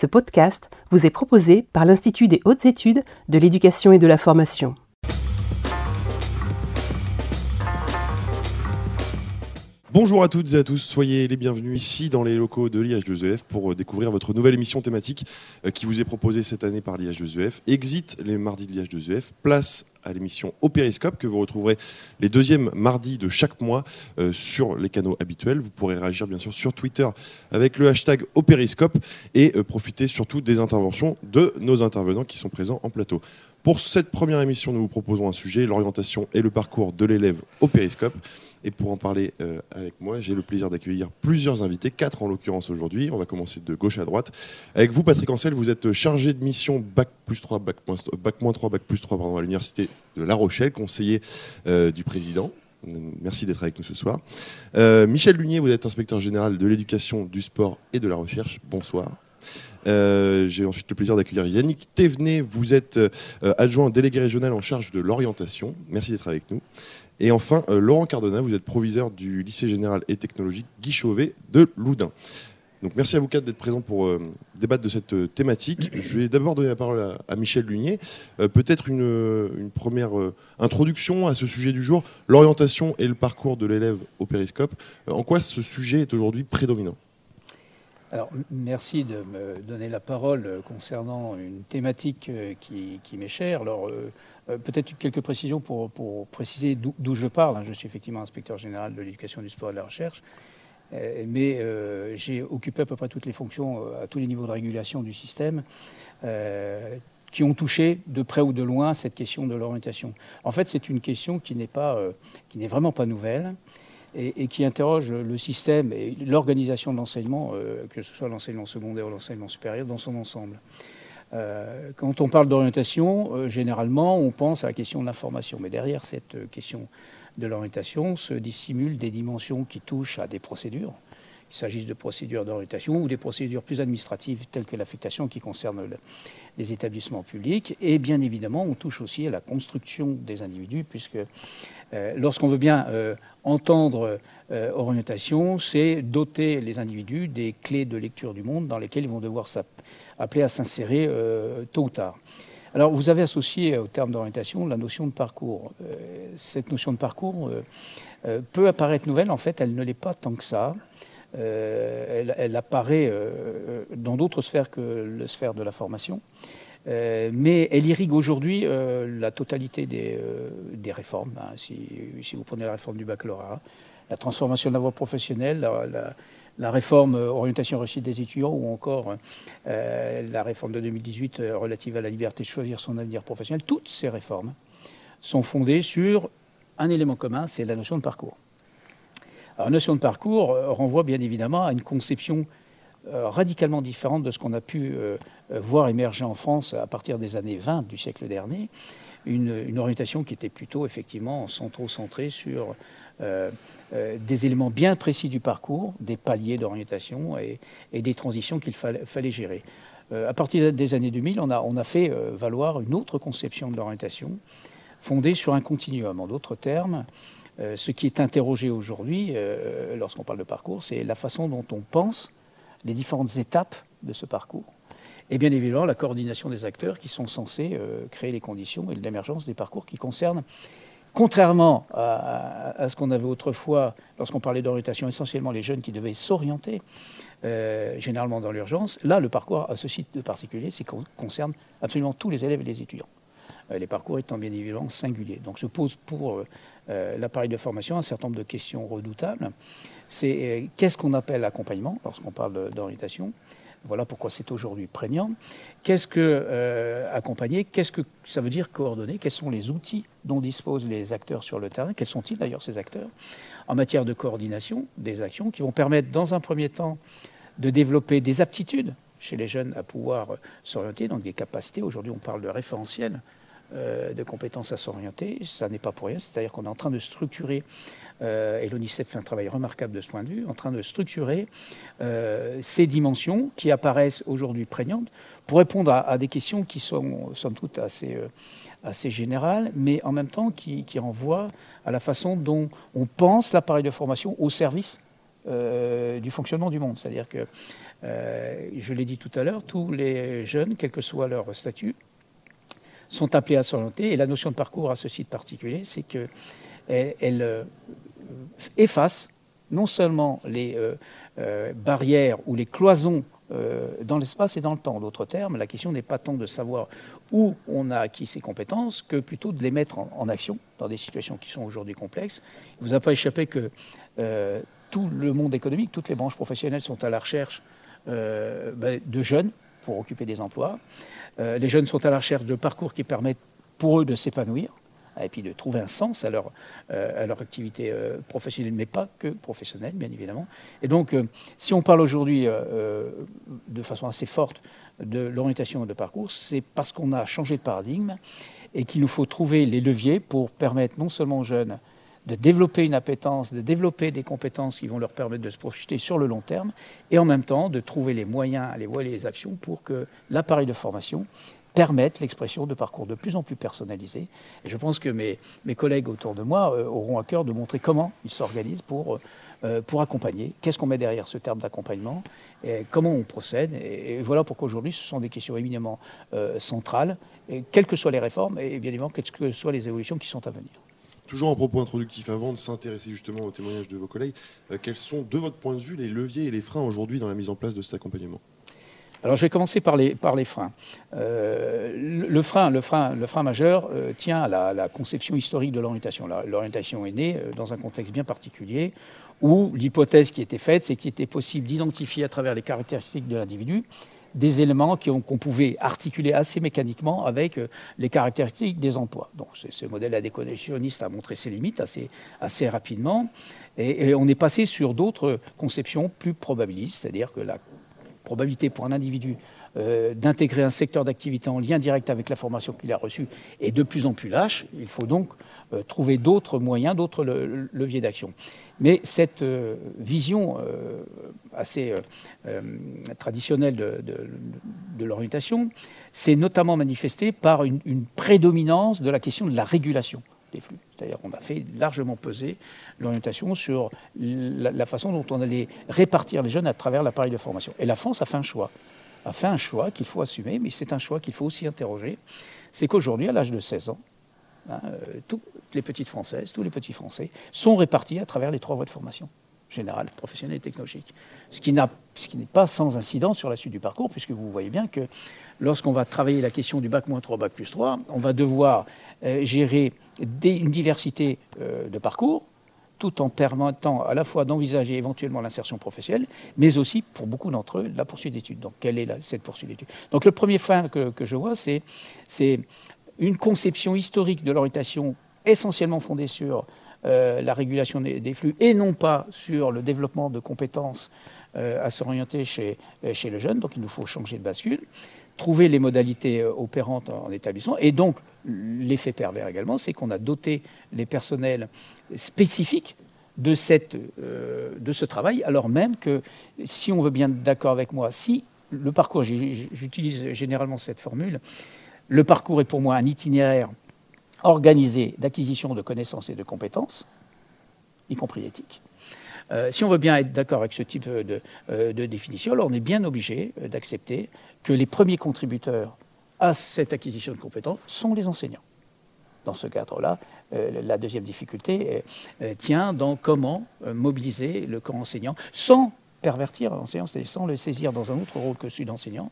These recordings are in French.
Ce podcast vous est proposé par l'Institut des hautes études de l'éducation et de la formation. Bonjour à toutes et à tous, soyez les bienvenus ici dans les locaux de l'IH2EF pour euh, découvrir votre nouvelle émission thématique euh, qui vous est proposée cette année par l'IH2EF. Exit les mardis de l'IH2EF, place à l'émission Au Périscope que vous retrouverez les deuxièmes mardis de chaque mois euh, sur les canaux habituels. Vous pourrez réagir bien sûr sur Twitter avec le hashtag Au Périscope et profiter surtout des interventions de nos intervenants qui sont présents en plateau. Pour cette première émission, nous vous proposons un sujet, l'orientation et le parcours de l'élève au périscope. Et pour en parler euh, avec moi, j'ai le plaisir d'accueillir plusieurs invités, quatre en l'occurrence aujourd'hui. On va commencer de gauche à droite. Avec vous, Patrick Ancel, vous êtes chargé de mission Bac plus 3, Bac moins, bac 3, Bac plus 3 pardon, à l'Université de La Rochelle, conseiller euh, du président. Merci d'être avec nous ce soir. Euh, Michel Lunier, vous êtes inspecteur général de l'éducation, du sport et de la recherche. Bonsoir. Euh, j'ai ensuite le plaisir d'accueillir Yannick Thévenet. Vous êtes euh, adjoint délégué régional en charge de l'orientation. Merci d'être avec nous. Et enfin, euh, Laurent Cardona, vous êtes proviseur du lycée général et technologique Guy Chauvet de Loudun. Donc merci à vous quatre d'être présents pour débattre de cette thématique. Je vais d'abord donner la parole à, Michel Lunier. Peut-être une, une, première introduction à ce sujet du jour, l'orientation et le parcours de l'élève au périscope. en quoi ce sujet est aujourd'hui prédominant? Alors, merci de me donner la parole concernant une thématique euh, qui, m'est chère. Alors, euh, euh, peut-être quelques précisions pour, préciser d'où je parle. Je suis effectivement inspecteur général de l'éducation, du sport et de la recherche. Mais j'ai occupé à peu près toutes les fonctions à tous les niveaux de régulation du système qui ont touché de près ou de loin cette question de l'orientation. En fait, c'est une question qui n'est vraiment pas nouvelle et, qui interroge le système et l'organisation de l'enseignement, euh, que ce soit l'enseignement secondaire ou l'enseignement supérieur, dans son ensemble. Euh, quand on parle d'orientation, euh, généralement, on pense à la question de l'information. Mais derrière cette question de l'orientation se dissimulent des dimensions qui touchent à des procédures, qu'il s'agisse de procédures d'orientation ou des procédures plus administratives telles que l'affectation qui concerne les établissements publics. Et bien évidemment, on touche aussi à la construction des individus, puisque lorsqu'on veut bien entendre euh, orientation, c'est doter les individus des clés de lecture du monde dans lesquelles ils vont devoir appeler à s'insérer euh, tôt ou tard. Alors, vous avez associé au terme d'orientation la notion de parcours. Euh, cette notion de parcours peut apparaître nouvelle, en fait, elle ne l'est pas tant que ça. Elle, apparaît dans d'autres sphères que la sphère de la formation. mais elle irrigue aujourd'hui la totalité des, réformes. Hein. si, vous prenez la réforme du baccalauréat, la transformation de la voie professionnelle, la, réforme euh, orientation réussite des étudiants ou encore euh, la réforme de 2018 euh, relative à la liberté de choisir son avenir professionnel, toutes ces réformes sont fondées sur un élément commun, c'est la notion de parcours. Alors, notion de parcours renvoie bien évidemment à une conception radicalement différente de ce qu'on a pu voir émerger en France à partir des années 20 du siècle dernier, une, orientation qui était plutôt effectivement centrée sur euh, euh, des éléments bien précis du parcours, des paliers d'orientation et, des transitions qu'il fallait, gérer. Euh, à partir des années 2000, on a, on a fait valoir une autre conception de l'orientation fondée sur un continuum. En d'autres termes, ce qui est interrogé aujourd'hui, lorsqu'on parle de parcours, c'est la façon dont on pense les différentes étapes de ce parcours. Et bien évidemment, la coordination des acteurs qui sont censés créer les conditions et l'émergence des parcours qui concernent Contrairement à, ce qu'on avait autrefois, lorsqu'on parlait d'orientation, essentiellement les jeunes qui devaient s'orienter, euh, généralement dans l'urgence, là, le parcours a ceci de particulier, c'est qu'on concerne absolument tous les élèves et les étudiants. Euh, les parcours étant bien évidemment singuliers. Donc se pose pour euh, l'appareil de formation un certain nombre de questions redoutables. C'est qu'est-ce qu'on appelle accompagnement lorsqu'on parle d'orientation? Voilà pourquoi c'est aujourd'hui prégnant. Qu'est-ce que euh, accompagner? Qu'est-ce que ça veut dire coordonner? Quels sont les outils dont disposent les acteurs sur le terrain? Quels sont-ils d'ailleurs ces acteurs? En matière de coordination des actions qui vont permettre dans un premier temps de développer des aptitudes chez les jeunes à pouvoir s'orienter, donc des capacités. Aujourd'hui, on parle de référentiel euh, de compétences à s'orienter. Ça n'est pas pour rien, c'est-à-dire qu'on est en train de structurer euh, et l'ONICEF fait un travail remarquable de ce point de vue, en train de structurer euh, ces dimensions qui apparaissent aujourd'hui prégnantes pour répondre à, des questions qui sont, somme toute, assez, euh, assez générales, mais en même temps qui, renvoient à la façon dont on pense l'appareil de formation au service du fonctionnement du monde. C'est-à-dire que, je l'ai dit tout à l'heure, tous les jeunes, quel que soit leur statut, sont appelés à s'orienter. Et la notion de parcours a ceci de particulier, c'est qu'elle efface non seulement les barrières ou les cloisons euh, dans l'espace et dans le temps. En d'autres termes, la question n'est pas tant de savoir où on a acquis ces compétences que plutôt de les mettre en, action dans des situations qui sont aujourd'hui complexes. Il ne vous a pas échappé que euh, tout le monde économique, toutes les branches professionnelles sont à la recherche euh, ben, de jeunes pour occuper des emplois. les jeunes sont à la recherche de parcours qui permettent pour eux de s'épanouir et puis de trouver un sens à leur, euh, à leur activité euh, professionnelle, mais pas que professionnelle, bien évidemment. Et donc, euh, si on parle aujourd'hui de façon assez forte de l'orientation de parcours, c'est parce qu'on a changé de paradigme et qu'il nous faut trouver les leviers pour permettre non seulement aux jeunes de développer une appétence, de développer des compétences qui vont leur permettre de se projeter sur le long terme, et en même temps de trouver les moyens, les voies et les actions pour que l'appareil de formation permettent l'expression de parcours de plus en plus personnalisés. Je pense que mes, collègues autour de moi euh, auront à cœur de montrer comment ils s'organisent pour, euh, pour accompagner, qu'est-ce qu'on met derrière ce terme d'accompagnement, comment on procède. Et, voilà pourquoi aujourd'hui ce sont des questions éminemment euh, centrales, quelles que soient les réformes et bien évidemment quelles que soient les évolutions qui sont à venir. Toujours en propos introductif, avant de s'intéresser justement au témoignage de vos collègues, quels sont, de votre point de vue, les leviers et les freins aujourd'hui dans la mise en place de cet accompagnement? Alors je vais commencer par les, par les freins. Euh, le, frein, le, frein, le frein majeur euh, tient à la, conception historique de l'orientation. L'orientation est née euh, dans un contexte bien particulier où l'hypothèse qui était faite, c'est qu'il était possible d'identifier à travers les caractéristiques de l'individu des éléments qu'on pouvait articuler assez mécaniquement avec les caractéristiques des emplois. Donc ce modèle adéconnextionniste a montré ses limites assez, rapidement et, et on est passé sur d'autres conceptions plus probabilistes, c'est-à-dire que la probabilité pour un individu euh, d'intégrer un secteur d'activité en lien direct avec la formation qu'il a reçue est de plus en plus lâche. Il faut donc euh, trouver d'autres moyens, d'autres leviers d'action. Mais cette euh, vision assez traditionnelle de, l'orientation s'est notamment manifestée par une, prédominance de la question de la régulation des flux. C'est-à-dire qu'on a fait largement peser l'orientation sur la, façon dont on allait répartir les jeunes à travers l'appareil de formation. Et la France a fait un choix, a fait un choix qu'il faut assumer, mais c'est un choix qu'il faut aussi interroger. C'est qu'aujourd'hui, à l'âge de 16 ans, hein, euh, toutes les petites Françaises, tous les petits Français sont répartis à travers les trois voies de formation générale, professionnelle et technologique. Ce qui n'est pas sans incidence sur la suite du parcours, puisque vous voyez bien que lorsqu'on va travailler la question du bac moins 3, bac plus 3, on va devoir euh, gérer une diversité euh, de parcours, tout en permettant à la fois d'envisager éventuellement l'insertion professionnelle, mais aussi pour beaucoup d'entre eux la poursuite d'études. Donc quelle est cette poursuite d'études? Donc le premier frein que, je vois, c'est une conception historique de l'orientation essentiellement fondée sur euh, la régulation des, flux et non pas sur le développement de compétences euh, à s'orienter chez, chez le jeune. Donc il nous faut changer de bascule trouver les modalités euh, opérantes en établissement. Et donc, l'effet pervers également, c'est qu'on a doté les personnels spécifiques de, euh, de ce travail, alors même que, si on veut bien d'accord avec moi, si le parcours, j'utilise généralement cette formule, le parcours est pour moi un itinéraire organisé d'acquisition de connaissances et de compétences, y compris éthiques. Euh, si on veut bien être d'accord avec ce type de, de définition, alors on est bien obligé d'accepter que les premiers contributeurs à cette acquisition de compétences sont les enseignants. Dans ce cadre-là, euh, la deuxième difficulté euh, euh, tient dans comment mobiliser le corps enseignant sans pervertir l'enseignant, sans le saisir dans un autre rôle que celui d'enseignant.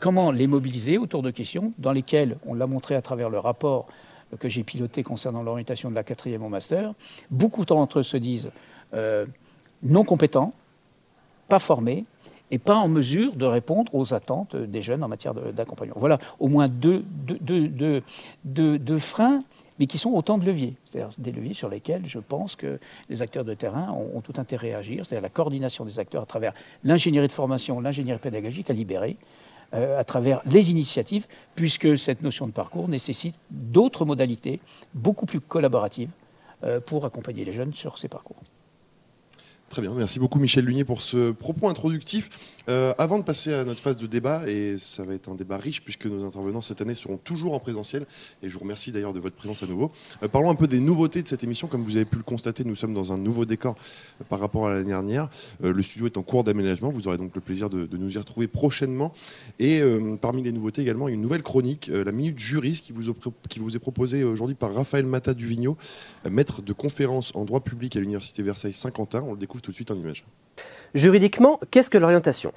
comment les mobiliser autour de questions dans lesquelles, on l'a montré à travers le rapport que j'ai piloté concernant l'orientation de la quatrième au master, beaucoup d'entre eux se disent non compétents, pas formés, et pas en mesure de répondre aux attentes des jeunes en matière d'accompagnement. Voilà au moins deux, freins, mais qui sont autant de leviers. C'est-à-dire des leviers sur lesquels je pense que les acteurs de terrain ont, tout intérêt à agir, c'est-à-dire la coordination des acteurs à travers l'ingénierie de formation, l'ingénierie pédagogique à libérer, euh, à travers les initiatives, puisque cette notion de parcours nécessite d'autres modalités beaucoup plus collaboratives euh, pour accompagner les jeunes sur ces parcours. Très bien, merci beaucoup Michel Lunier pour ce propos introductif. Euh, avant de passer à notre phase de débat, et ça va être un débat riche puisque nos intervenants cette année seront toujours en présentiel, et je vous remercie d'ailleurs de votre présence à nouveau. Euh, parlons un peu des nouveautés de cette émission. Comme vous avez pu le constater, nous sommes dans un nouveau décor euh, par rapport à l'année dernière. le studio est en cours d'aménagement, vous aurez donc le plaisir de, nous y retrouver prochainement. Et parmi les nouveautés également, une nouvelle chronique, la Minute Juriste, qui vous, qui vous est proposée aujourd'hui par Raphaël Mata Duvigno, maître de conférence en droit public à l'Université Versailles Saint-Quentin. On le découvre Juridiquement, qu'est-ce que l'orientation?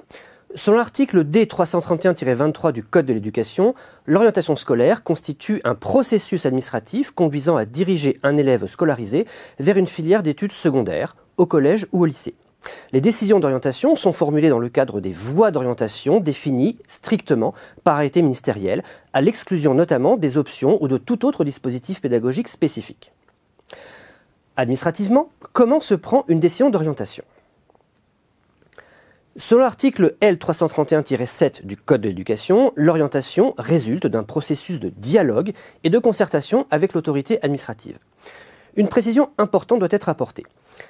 Selon l'article D331-23 du Code de l'éducation, l'orientation scolaire constitue un processus administratif conduisant à diriger un élève scolarisé vers une filière d'études secondaires, au collège ou au lycée. Les décisions d'orientation sont formulées dans le cadre des voies d'orientation définies strictement par arrêté ministériel, à l'exclusion notamment des options ou de tout autre dispositif pédagogique spécifique. Administrativement, comment se prend une décision d'orientation Selon l'article L331-7 du Code de l'éducation, l'orientation résulte d'un processus de dialogue et de concertation avec l'autorité administrative. Une précision importante doit être apportée.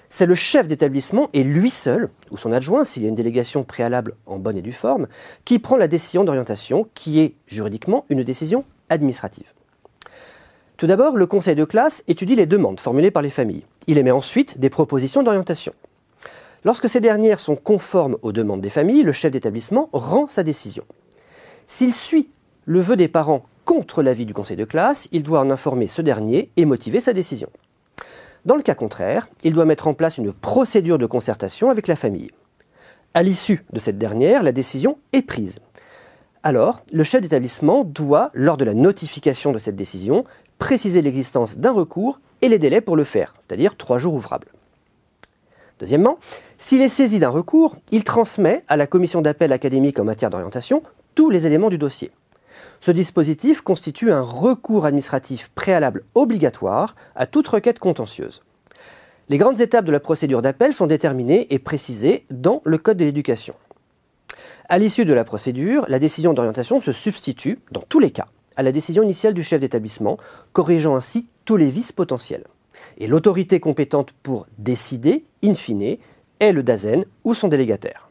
C'est le chef d'établissement et lui seul, ou son adjoint s'il y a une délégation préalable en bonne et due forme, qui prend la décision d'orientation qui est juridiquement une décision administrative. Tout d'abord, le conseil de classe étudie les demandes formulées par les familles. Il émet ensuite des propositions d'orientation. Lorsque ces dernières sont conformes aux demandes des familles, le chef d'établissement rend sa décision. S'il suit le vœu des parents contre l'avis du conseil de classe, il doit en informer ce dernier et motiver sa décision. Dans le cas contraire, il doit mettre en place une procédure de concertation avec la famille. À l'issue de cette dernière, la décision est prise. Alors, le chef d'établissement doit, lors de la notification de cette décision, préciser l'existence d'un recours et les délais pour le faire, c'est-à-dire trois jours ouvrables. Deuxièmement, s'il est saisi d'un recours, il transmet à la commission d'appel académique en matière d'orientation tous les éléments du dossier. Ce dispositif constitue un recours administratif préalable obligatoire à toute requête contentieuse. Les grandes étapes de la procédure d'appel sont déterminées et précisées dans le Code de l'éducation. À l'issue de la procédure, la décision d'orientation se substitue, dans tous les cas, à la décision initiale du chef d'établissement, corrigeant ainsi tous les vices potentiels. Et l'autorité compétente pour décider, in fine, est le DAZEN ou son délégataire.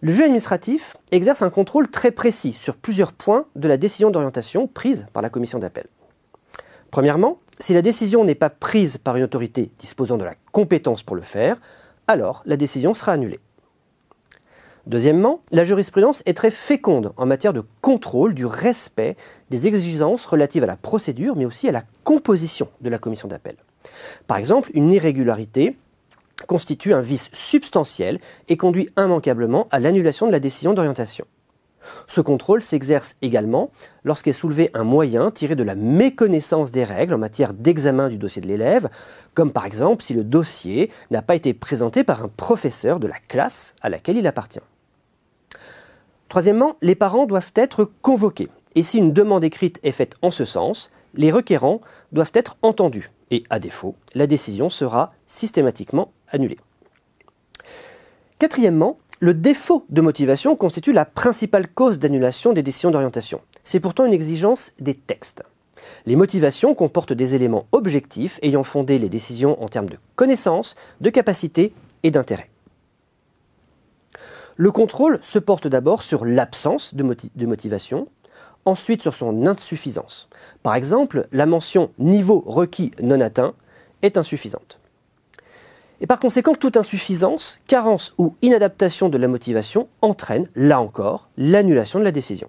Le juge administratif exerce un contrôle très précis sur plusieurs points de la décision d'orientation prise par la commission d'appel. Premièrement, si la décision n'est pas prise par une autorité disposant de la compétence pour le faire, alors la décision sera annulée. Deuxièmement, la jurisprudence est très féconde en matière de contrôle du respect des exigences relatives à la procédure, mais aussi à la composition de la commission d'appel. Par exemple, une irrégularité constitue un vice substantiel et conduit immanquablement à l'annulation de la décision d'orientation. Ce contrôle s'exerce également lorsqu'est soulevé un moyen tiré de la méconnaissance des règles en matière d'examen du dossier de l'élève, comme par exemple si le dossier n'a pas été présenté par un professeur de la classe à laquelle il appartient. Troisièmement, les parents doivent être convoqués. Et si une demande écrite est faite en ce sens, les requérants doivent être entendus. Et à défaut, la décision sera systématiquement annulée. Quatrièmement, le défaut de motivation constitue la principale cause d'annulation des décisions d'orientation. C'est pourtant une exigence des textes. Les motivations comportent des éléments objectifs ayant fondé les décisions en termes de connaissances, de capacité et d'intérêt. Le contrôle se porte d'abord sur l'absence de, motivation, ensuite sur son insuffisance. Par exemple, la mention niveau requis non atteint est insuffisante. Et par conséquent, toute insuffisance, carence ou inadaptation de la motivation entraîne, là encore, l'annulation de la décision.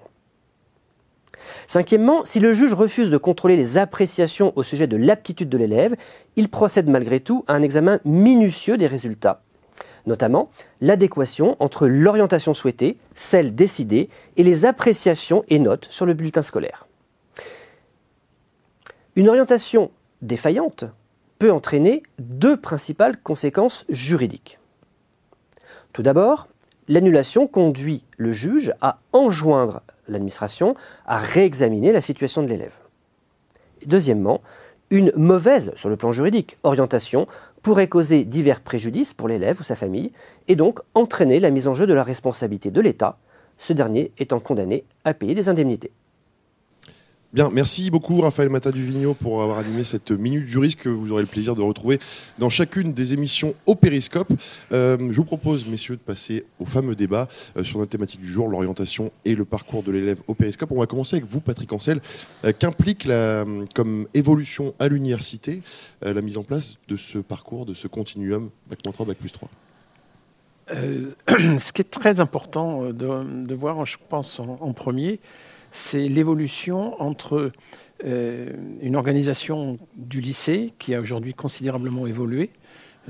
Cinquièmement, si le juge refuse de contrôler les appréciations au sujet de l'aptitude de l'élève, il procède malgré tout à un examen minutieux des résultats notamment l'adéquation entre l'orientation souhaitée, celle décidée, et les appréciations et notes sur le bulletin scolaire. Une orientation défaillante peut entraîner deux principales conséquences juridiques. Tout d'abord, l'annulation conduit le juge à enjoindre l'administration à réexaminer la situation de l'élève. Deuxièmement, une mauvaise, sur le plan juridique, orientation pourrait causer divers préjudices pour l'élève ou sa famille, et donc entraîner la mise en jeu de la responsabilité de l'État, ce dernier étant condamné à payer des indemnités. Bien, merci beaucoup Raphaël Mata Duvigno pour avoir animé cette minute juriste que vous aurez le plaisir de retrouver dans chacune des émissions au Périscope. Euh, je vous propose, messieurs, de passer au fameux débat euh, sur notre thématique du jour, l'orientation et le parcours de l'élève au Périscope. On va commencer avec vous, Patrick Ancel. Euh, Qu'implique comme évolution à l'université la mise en place de ce parcours, de ce continuum Bac 3, Bac plus 3 Ce qui est très important de, voir, je pense, en premier, c'est l'évolution entre euh, une organisation du lycée qui a aujourd'hui considérablement évolué,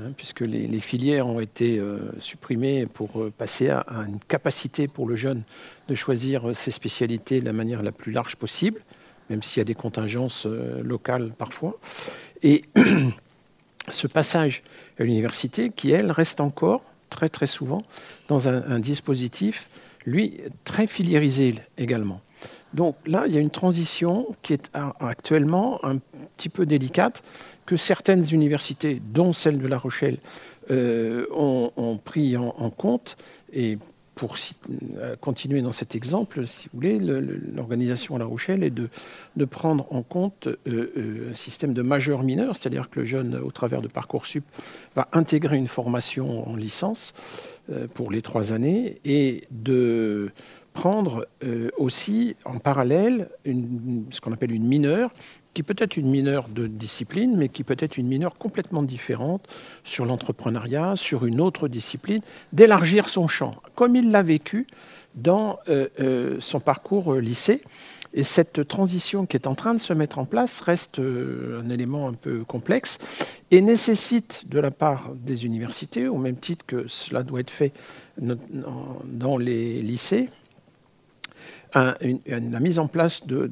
hein, puisque les, filières ont été euh, supprimées pour euh, passer à, une capacité pour le jeune de choisir ses spécialités de la manière la plus large possible, même s'il y a des contingences locales parfois. Et ce passage à l'université, qui elle reste encore très très souvent dans un dispositif, lui, très filiérisé également. Donc là, il y a une transition qui est actuellement un petit peu délicate, que certaines universités, dont celle de La Rochelle, euh, ont, pris en, compte. Et pour euh, continuer dans cet exemple, si vous voulez, l'organisation à La Rochelle est de, prendre en compte euh, un système de majeur-mineur, c'est-à-dire que le jeune, au travers de Parcoursup, va intégrer une formation en licence pour les trois années et de prendre euh, aussi en parallèle ce qu'on appelle une mineure, qui peut être une mineure de discipline, mais qui peut être une mineure complètement différente sur l'entrepreneuriat, sur une autre discipline, d'élargir son champ, comme il l'a vécu dans euh, euh, son parcours lycée. Et cette transition qui est en train de se mettre en place reste un élément un peu complexe et nécessite de la part des universités, au même titre que cela doit être fait dans les lycées, la mise en place de,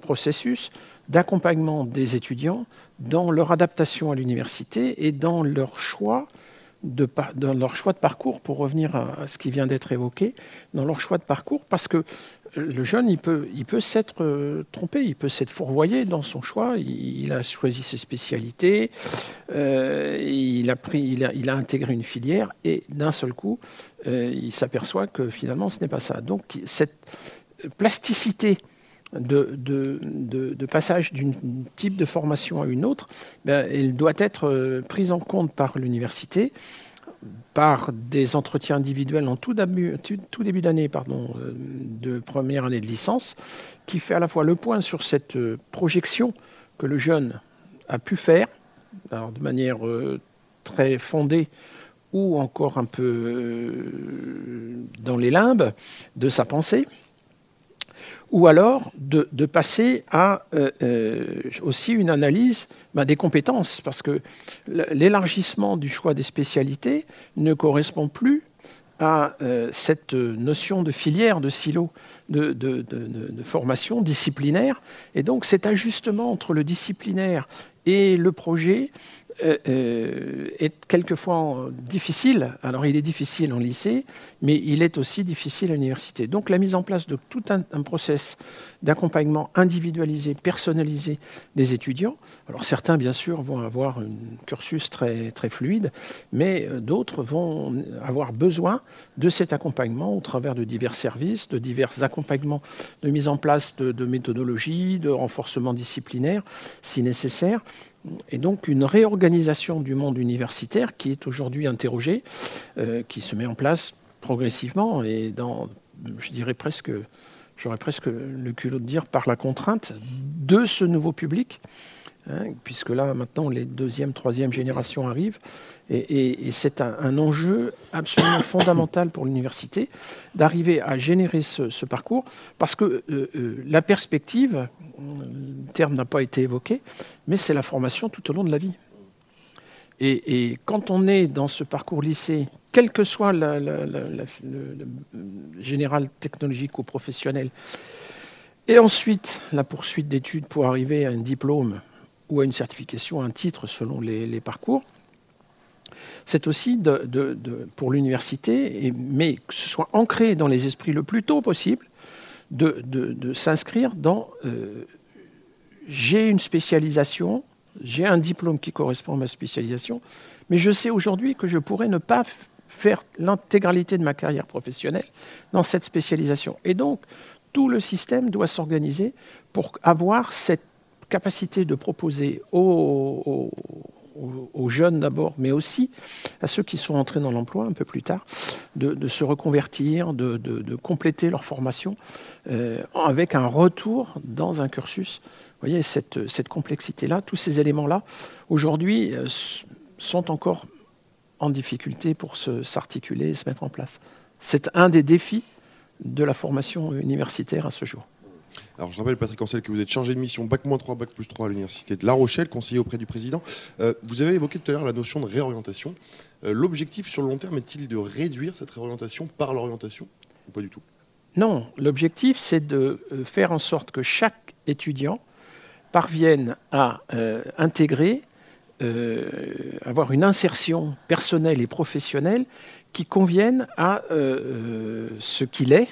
processus d'accompagnement des étudiants dans leur adaptation à l'université et dans leur choix de, leur choix de parcours, pour revenir à, ce qui vient d'être évoqué, dans leur choix de parcours, parce que le jeune, il peut, il peut s'être euh, trompé, il peut s'être fourvoyé dans son choix. Il, a choisi ses spécialités, euh, il, a pris, il, a, intégré une filière, et d'un seul coup, euh, il s'aperçoit que finalement, ce n'est pas ça. Donc, cette, plasticité de, passage d'un type de formation à une autre, ben, elle doit être euh, prise en compte par l'université, par des entretiens individuels en tout début, d'année euh, de première année de licence, qui fait à la fois le point sur cette euh, projection que le jeune a pu faire, de manière très fondée ou encore un peu dans les limbes de sa pensée, ou alors de, passer à euh, euh, aussi une analyse ben, des compétences, parce que l'élargissement du choix des spécialités ne correspond plus à euh, cette notion de filière, de silo, de, formation disciplinaire. Et donc cet ajustement entre le disciplinaire et le projet est quelquefois difficile. Alors il est difficile en lycée, mais il est aussi difficile à l'université. Donc la mise en place de tout un, process d'accompagnement individualisé, personnalisé des étudiants. Alors certains, bien sûr, vont avoir un cursus très, très fluide, mais euh, d'autres vont avoir besoin de cet accompagnement au travers de divers services, de divers accompagnements de mise en place de, méthodologies, de renforcement disciplinaire, si nécessaire et donc une réorganisation du monde universitaire qui est aujourd'hui interrogée, euh, qui se met en place progressivement et dans, je dirais presque, j'aurais presque le culot de dire par la contrainte de ce nouveau public Hein, puisque là, maintenant, les deuxième, troisième générations arrivent. Et, c'est un, enjeu absolument fondamental pour l'université d'arriver à générer ce, parcours, parce que euh, euh, la perspective, le terme n'a pas été évoqué, mais c'est la formation tout au long de la vie. Et, quand on est dans ce parcours lycée, quel que soit le, général technologique ou professionnel, et ensuite la poursuite d'études pour arriver à un diplôme ou à une certification, un titre selon les, parcours. C'est aussi pour l'université, mais que ce soit ancré dans les esprits le plus tôt possible, de, s'inscrire dans euh, j'ai une spécialisation, j'ai un diplôme qui correspond à ma spécialisation, mais je sais aujourd'hui que je pourrais ne pas faire l'intégralité de ma carrière professionnelle dans cette spécialisation. Et donc, tout le système doit s'organiser pour avoir cette capacité de proposer aux, jeunes d'abord, mais aussi à ceux qui sont entrés dans l'emploi un peu plus tard, de, se reconvertir, de, compléter leur formation euh, avec un retour dans un cursus. Vous voyez, cette, cette complexité-là, tous ces éléments-là, aujourd'hui, euh, sont encore en difficulté pour s'articuler et se mettre en place. C'est un des défis de la formation universitaire à ce jour. Alors je rappelle Patrick Ancel que vous êtes chargé de mission Bac-3, Bac plus 3 à l'Université de La Rochelle, conseiller auprès du président. Euh, vous avez évoqué tout à l'heure la notion de réorientation. Euh, l'objectif sur le long terme est-il de réduire cette réorientation par l'orientation ou pas du tout? Non, l'objectif c'est de faire en sorte que chaque étudiant parvienne à intégrer, avoir une insertion personnelle et professionnelle qui convienne à ce qu'il est,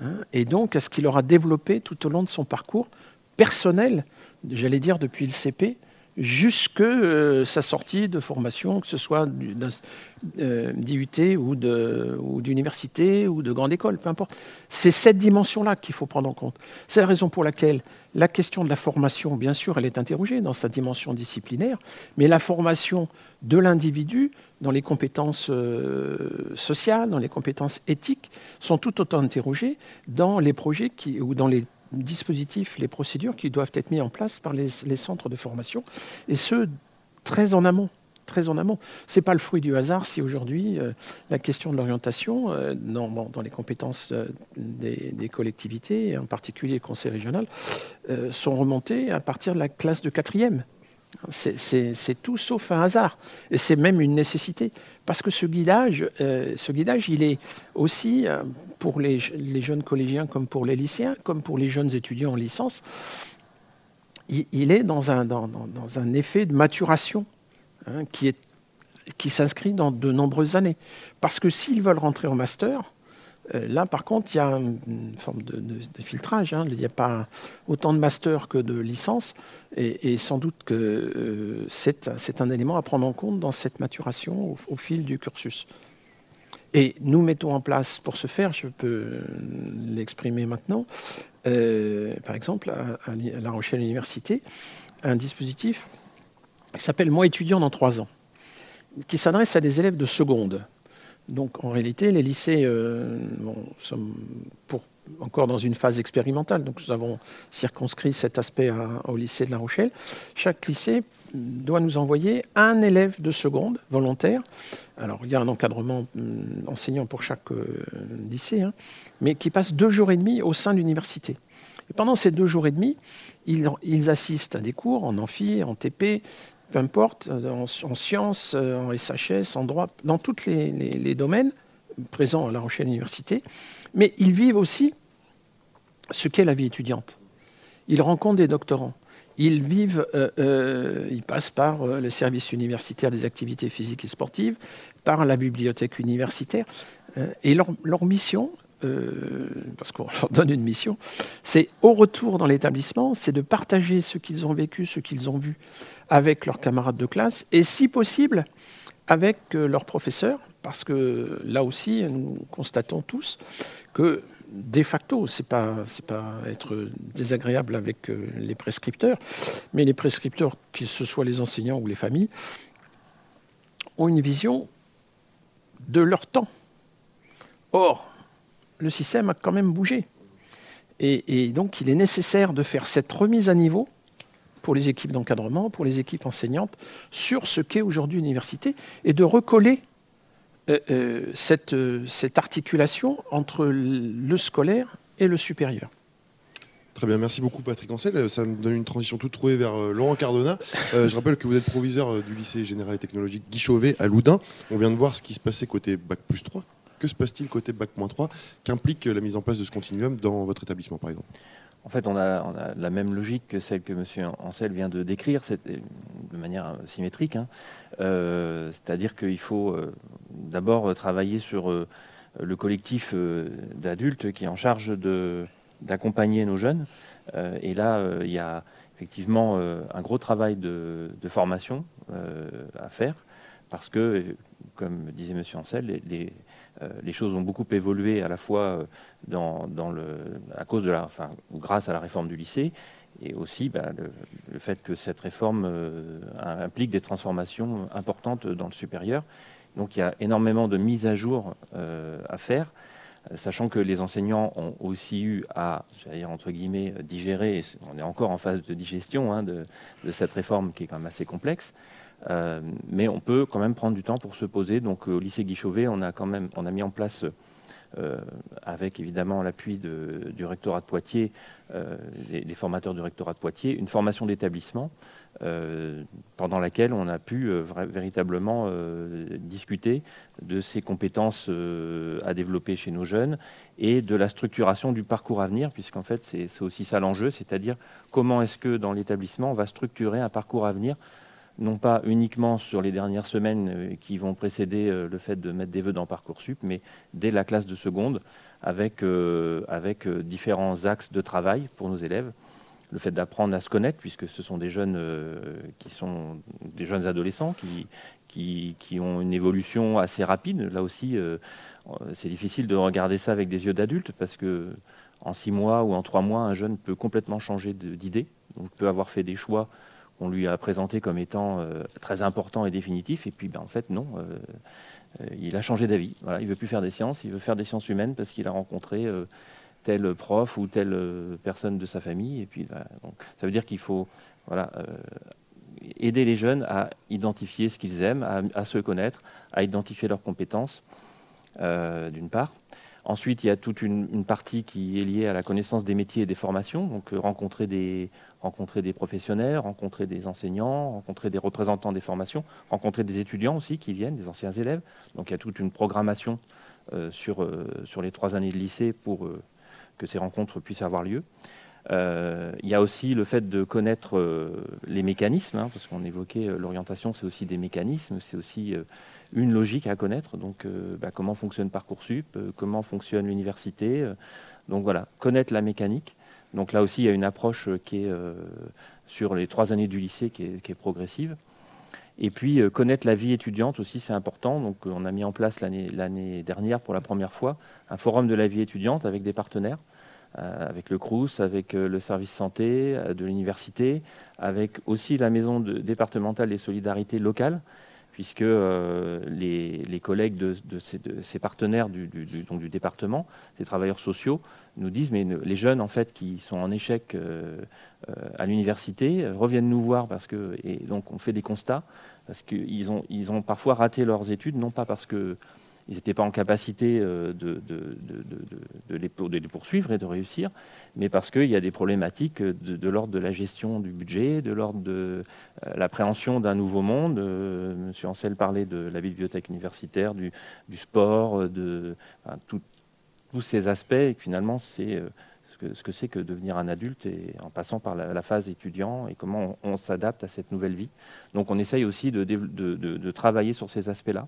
Hein, et donc à ce qu'il aura développé tout au long de son parcours personnel, j'allais dire depuis le CP, jusque euh, sa sortie de formation, que ce soit d'IUT euh, ou d'université ou, ou de grande école, peu importe. C'est cette dimension-là qu'il faut prendre en compte. C'est la raison pour laquelle la question de la formation, bien sûr, elle est interrogée dans sa dimension disciplinaire, mais la formation de l'individu dans les compétences euh, sociales, dans les compétences éthiques, sont tout autant interrogées dans les projets qui, ou dans les dispositifs, les procédures qui doivent être mis en place par les, centres de formation, et ce, très en amont. Très en amont. Ce n'est pas le fruit du hasard si aujourd'hui euh, la question de l'orientation euh, dans, les compétences des, des, collectivités, en particulier le conseil régional, sont remontées à partir de la classe de quatrième. C'est tout sauf un hasard. Et c'est même une nécessité. Parce que ce guidage, euh, ce guidage il est aussi euh, pour les, jeunes collégiens comme pour les lycéens, comme pour les jeunes étudiants en licence, il, est dans un, effet de maturation hein, qui, s'inscrit dans de nombreuses années. Parce que s'ils veulent rentrer au master, euh, là, par contre, il y a une forme de, filtrage. Hein. Il n'y a pas autant de masters que de licences. Et, sans doute que euh, c'est un élément à prendre en compte dans cette maturation au, fil du cursus. Et nous mettons en place, pour ce faire, je peux l'exprimer maintenant, euh, par exemple, à, La Rochelle Université, un dispositif qui s'appelle Moi étudiant dans trois ans, qui s'adresse à des élèves de seconde. Donc en réalité, les lycées euh, sommes pour, encore dans une phase expérimentale. Donc nous avons circonscrit cet aspect au lycée de La Rochelle. Chaque lycée doit nous envoyer un élève de seconde volontaire. Alors il y a un encadrement hum, enseignant pour chaque euh, lycée, hein, mais qui passe deux jours et demi au sein de l'université. Et pendant ces deux jours et demi, ils, assistent à des cours en amphi, en TP, peu importe, en, sciences, euh, en SHS, en droit, dans tous les, domaines présents à La Rochelle Université. Mais ils vivent aussi ce qu'est la vie étudiante. Ils rencontrent des doctorants. Ils vivent, euh, euh, ils passent par le service universitaire des activités physiques et sportives, par la bibliothèque universitaire. et leur, mission, euh, parce qu'on leur donne une mission, c'est au retour dans l'établissement, c'est de partager ce qu'ils ont vécu, ce qu'ils ont vu avec leurs camarades de classe, et si possible avec euh, leurs professeurs, parce que là aussi, nous constatons tous que de facto, c'est pas pas être désagréable avec euh, les prescripteurs, mais les prescripteurs, que ce soit les enseignants ou les familles, ont une vision de leur temps. Or, le système a quand même bougé. Et, donc, il est nécessaire de faire cette remise à niveau pour les équipes d'encadrement, pour les équipes enseignantes, sur ce qu'est aujourd'hui l'université, et de recoller cette, euh, cette articulation entre le scolaire et le supérieur. Très bien, merci beaucoup Patrick Ancel. Ça me donne une transition toute trouvée vers Laurent Cardona. je rappelle que vous êtes proviseur du lycée général et technologique Guy Chauvet à Loudun. On vient de voir ce qui se passait côté Bac plus 3 que se passe-t-il côté Bac-3 Qu'implique la mise en place de ce continuum dans votre établissement, par exemple? En fait, on a, la même logique que celle que M. Ancel vient de décrire, de manière symétrique. Hein. Euh, c'est-à-dire qu'il faut euh, d'abord travailler sur euh, le collectif d'adultes qui est en charge d'accompagner nos jeunes. et là, il y a effectivement un gros travail de, formation à faire, parce que, comme disait M. Ancel, les les choses ont beaucoup évolué à la fois le, à cause de la, enfin, grâce à la réforme du lycée et aussi bah, le, fait que cette réforme implique des transformations importantes dans le supérieur. Donc il y a énormément de mises à jour à faire sachant que les enseignants ont aussi eu à, dire, entre guillemets, digérer, on est encore en phase de digestion hein, de, cette réforme qui est quand même assez complexe, euh, mais on peut quand même prendre du temps pour se poser. Donc au lycée Guichauvet, on a quand même on a mis en place, euh, avec évidemment l'appui du rectorat de Poitiers, euh, les, formateurs du rectorat de Poitiers, une formation d'établissement euh, pendant laquelle on a pu euh, véritablement euh, discuter de ces compétences à développer chez nos jeunes et de la structuration du parcours à venir, puisqu'en fait c'est aussi ça l'enjeu, c'est-à-dire comment est-ce que dans l'établissement on va structurer un parcours à venir non pas uniquement sur les dernières semaines qui vont précéder le fait de mettre des vœux dans Parcoursup, mais dès la classe de seconde, avec, avec différents axes de travail pour nos élèves le fait d'apprendre à se connaître, puisque ce sont des jeunes euh, qui sont des jeunes adolescents qui, qui, ont une évolution assez rapide. Là aussi, euh, c'est difficile de regarder ça avec des yeux d'adulte, parce que en six mois ou en trois mois, un jeune peut complètement changer d'idée, donc peut avoir fait des choix qu'on lui a présentés comme étant euh, très importants et définitifs, et puis ben, en fait non. il a changé d'avis. Voilà, il veut plus faire des sciences, il veut faire des sciences humaines parce qu'il a rencontré tel prof ou telle euh, personne de sa famille. Et puis, bah, ça veut dire qu'il faut euh, aider les jeunes à identifier ce qu'ils aiment, à, se connaître, à identifier leurs compétences, euh, d'une part. Ensuite, il y a toute une, partie qui est liée à la connaissance des métiers et des formations, donc rencontrer, des, rencontrer professionnels, rencontrer des enseignants, rencontrer des représentants des formations, rencontrer des étudiants aussi qui viennent, des anciens élèves. Donc il y a toute une programmation sur, sur les trois années de lycée pour que ces rencontres puissent avoir lieu. Euh, il y a aussi le fait de connaître euh, les mécanismes, hein, parce qu'on évoquait euh, l'orientation, c'est aussi des mécanismes, c'est aussi une logique à connaître. Donc, bah, comment fonctionne Parcoursup, comment fonctionne l'université. donc voilà, connaître la mécanique. Donc là aussi, il y a une approche qui est sur les trois années du lycée qui est, progressive. Et puis connaître la vie étudiante aussi, c'est important. Donc on a mis en place l'année dernière pour la première fois un forum de la vie étudiante avec des partenaires. Euh, avec le CRUS, avec euh, le service santé euh, de l'université, avec aussi la maison départementale des solidarités locales, puisque les, collègues de, ces, partenaires du, département, ces travailleurs sociaux, nous disent mais les jeunes en fait qui sont en échec à l'université reviennent nous voir parce que et donc on fait des constats parce qu'ils ont ils ont parfois raté leurs études non pas parce que ils n'étaient pas en capacité euh, de, les, poursuivre et de réussir, mais parce qu'il y a des problématiques de, l'ordre de la gestion du budget, de l'ordre de euh, l'appréhension d'un nouveau monde. Euh, Monsieur Ancel parlait de la bibliothèque universitaire, du, sport, de tous ces aspects, et finalement, c'est ce que c'est que devenir un adulte et en passant par la, phase étudiant et comment on, s'adapte à cette nouvelle vie. Donc on essaye aussi de travailler sur ces aspects-là.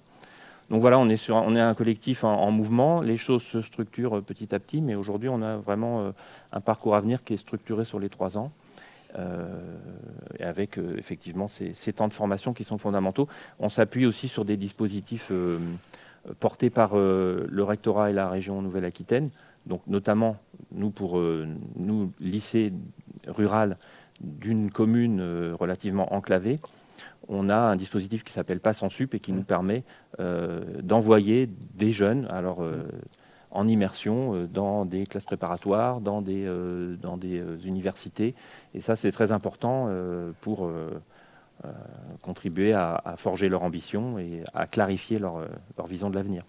Donc voilà, on est, un collectif en, mouvement, les choses se structurent petit à petit, mais aujourd'hui on a vraiment euh, un parcours à venir qui est structuré sur les trois ans. Euh, avec euh, effectivement ces, temps de formation qui sont fondamentaux. On s'appuie aussi sur des dispositifs portés par le rectorat et la région Nouvelle-Aquitaine, donc notamment nous pour nous lycée rural d'une commune relativement enclavée on a un dispositif qui s'appelle Pass en Sup et qui nous permet euh, d'envoyer des jeunes, alors euh, en immersion, euh, dans des classes préparatoires, dans des, dans des universités. Et ça, c'est très important pour contribuer à, forger leur ambition et à clarifier leur, leur vision de l'avenir.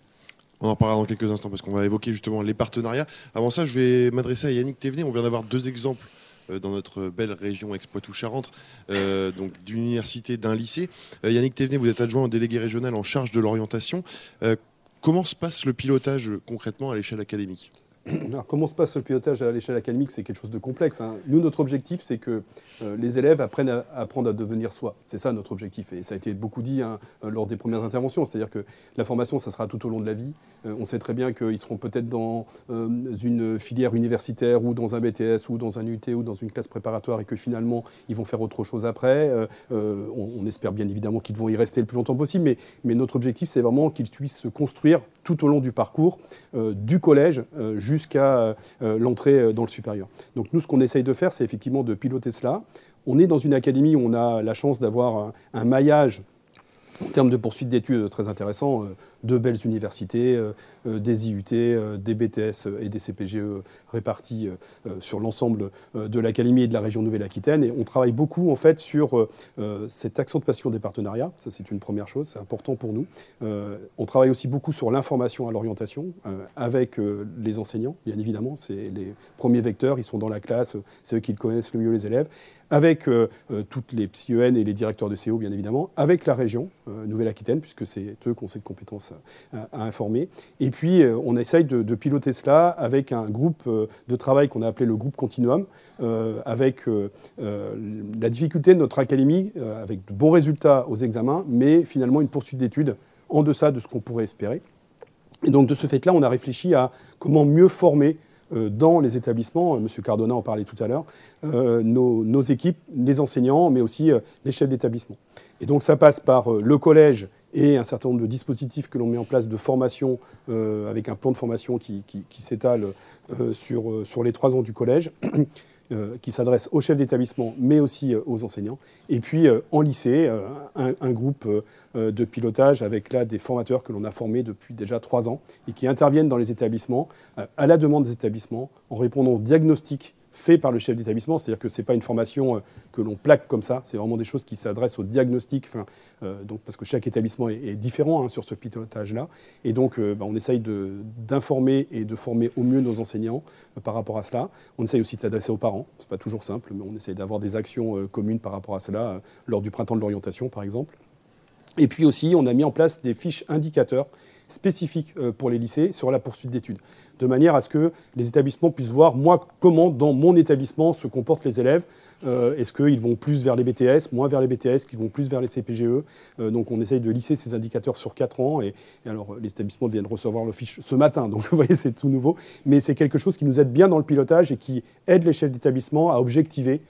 On en parlera dans quelques instants parce qu'on va évoquer justement les partenariats. Avant ça, je vais m'adresser à Yannick Thévenet. On vient d'avoir deux exemples dans notre belle région Ex-Poitou-Charentes, euh, donc d'une université, d'un lycée. Euh, Yannick Thévenet, vous êtes adjoint au délégué régional en charge de l'orientation. comment se passe le pilotage concrètement à l'échelle académique? Alors, comment se passe le pilotage à l'échelle académique C'est quelque chose de complexe. hein. Nous, notre objectif, c'est que euh, les élèves apprennent à, apprendre à devenir soi. C'est ça notre objectif. Et ça a été beaucoup dit hein, euh, lors des premières interventions. C'est-à-dire que la formation, ça sera tout au long de la vie. Euh, on sait très bien qu'ils seront peut-être dans une filière universitaire ou dans un BTS ou dans un UT ou dans une classe préparatoire et que finalement, ils vont faire autre chose après. On, espère bien évidemment qu'ils vont y rester le plus longtemps possible. Mais, notre objectif, c'est vraiment qu'ils puissent se construire tout au long du parcours, du collège euh, jusqu'à euh, l'entrée euh, dans le supérieur. Donc nous, ce qu'on essaye de faire, c'est effectivement de piloter cela. On est dans une académie où on a la chance d'avoir un, un maillage en termes de poursuite d'études très intéressant, euh, de belles universités, euh, euh, des IUT, euh, des BTS et des CPGE répartis euh, euh, sur l'ensemble euh, de l'Académie et de la région Nouvelle-Aquitaine. Et on travaille beaucoup en fait sur euh, euh, cette accentuation des partenariats. Ça, c'est une première chose, c'est important pour nous. Euh, on travaille aussi beaucoup sur l'information à l'orientation euh, avec euh, les enseignants, bien évidemment. C'est les premiers vecteurs, ils sont dans la classe, c'est eux qui connaissent le mieux les élèves avec euh, euh, toutes les psy-EN et les directeurs de CO, bien évidemment, avec la région euh, Nouvelle-Aquitaine, puisque c'est eux qui ont cette compétence à, informer. Et puis, on essaye de, de piloter cela avec un groupe de travail qu'on a appelé le groupe Continuum, avec la difficulté de notre académie, avec de bons résultats aux examens, mais finalement une poursuite d'études en deçà de ce qu'on pourrait espérer. Et donc, de ce fait-là, on a réfléchi à comment mieux former dans les établissements, euh, M. Cardona en parlait tout à l'heure, euh, nos, équipes, les enseignants, mais aussi euh, les chefs d'établissement. Et donc ça passe par euh, le collège et un certain nombre de dispositifs que l'on met en place de formation, euh, avec un plan de formation qui, s'étale euh, sur, euh, sur les trois ans du collège, euh, qui s'adresse aux chefs d'établissement, mais aussi euh, aux enseignants. Et puis euh, en lycée, un, groupe de pilotage avec là des formateurs que l'on a formés depuis déjà trois ans et qui interviennent dans les établissements à la demande des établissements en répondant aux diagnostics faits par le chef d'établissement, c'est-à-dire que ce n'est pas une formation euh, que l'on plaque comme ça, c'est vraiment des choses qui s'adressent au diagnostic, euh, donc, parce que chaque établissement est, différent hein, sur ce pilotage-là. Et donc, euh, bah, on essaye d'informer et de former au mieux nos enseignants par rapport à cela. On essaye aussi de s'adresser aux parents, ce n'est pas toujours simple, mais on essaye d'avoir des actions communes par rapport à cela, lors du printemps de l'orientation, par exemple. Et puis aussi, on a mis en place des fiches indicateurs spécifiques euh, pour les lycées sur la poursuite d'études, de manière à ce que les établissements puissent voir, moi, comment dans mon établissement se comportent les élèves. Euh, Est-ce qu'ils vont plus vers les BTS, moins vers les BTS, qu'ils vont plus vers les CPGE Euh, Donc on essaye de lisser ces indicateurs sur 4 ans. Et, alors, les établissements viennent recevoir le fiche ce matin, donc vous voyez, c'est tout nouveau. Mais c'est quelque chose qui nous aide bien dans le pilotage et qui aide les chefs d'établissement à objectiver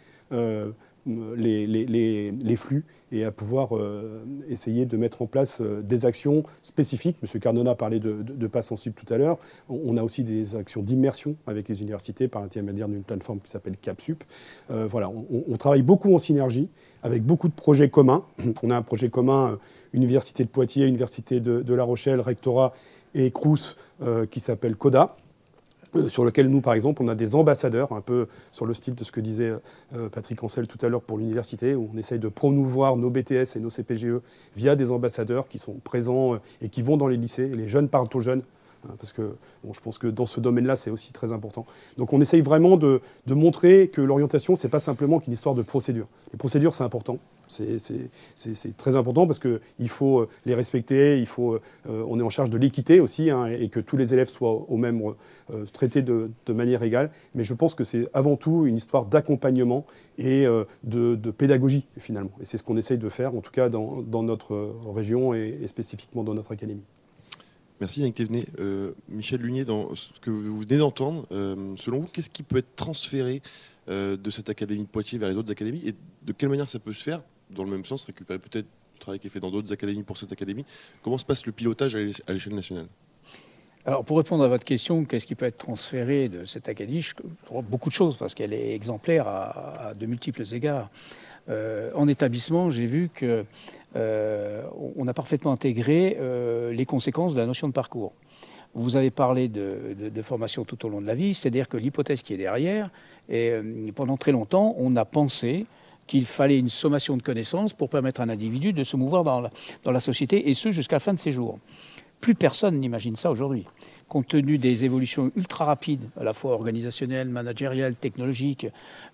les, flux et à pouvoir euh, essayer de mettre en place euh, des actions spécifiques. Monsieur Cardona parlait de, de, de pass sensible tout à l'heure. On, a aussi des actions d'immersion avec les universités par l'intermédiaire d'une plateforme qui s'appelle CapSup. Euh, voilà, on, travaille beaucoup en synergie avec beaucoup de projets communs. On a un projet commun, Université de Poitiers, Université de, de La Rochelle, Rectorat et Crous, qui s'appelle CODA. Euh, sur lequel nous, par exemple, on a des ambassadeurs, un peu sur le style de ce que disait euh, Patrick Ancel tout à l'heure pour l'université, où on essaye de promouvoir nos BTS et nos CPGE via des ambassadeurs qui sont présents euh, et qui vont dans les lycées. Et les jeunes parlent aux jeunes, parce que bon, je pense que dans ce domaine-là, c'est aussi très important. Donc on essaye vraiment de, montrer que l'orientation, c'est pas simplement qu'une histoire de procédure. Les procédures, c'est important. C'est- très important parce qu'il faut euh, les respecter, il faut, euh, on est en charge de l'équité aussi, hein, et que tous les élèves soient au même, euh, traités de, manière égale. Mais je pense que c'est avant tout une histoire d'accompagnement et euh, de, pédagogie, finalement. Et c'est ce qu'on essaye de faire, en tout cas dans, notre euh, région et spécifiquement dans notre académie. Merci Yannick Thévenet. Euh, Michel Lunier, dans ce que vous venez d'entendre, euh, selon vous, qu'est-ce qui peut être transféré euh, de cette académie de Poitiers vers les autres académies et de quelle manière ça peut se faire Dans le même sens, récupérer peut-être le travail qui est fait dans d'autres académies pour cette académie? Comment se passe le pilotage à l'é- à l'échelle nationale? Alors, pour répondre à votre question, qu'est-ce qui peut être transféré de cette académie? Je crois Beaucoup de choses, parce qu'elle est exemplaire à, de multiples égards. En établissement, j'ai vu que on a parfaitement intégré euh, les conséquences de la notion de parcours. Vous avez parlé de, formation tout au long de la vie, c'est-à-dire que l'hypothèse qui est derrière, et euh, pendant très longtemps, on a pensé qu'il fallait une sommation de connaissances pour permettre à un individu de se mouvoir dans la, société, et ce jusqu'à la fin de ses jours. Plus personne n'imagine ça aujourd'hui. Compte tenu des évolutions ultra rapides, à la fois organisationnelles, managériales, technologiques,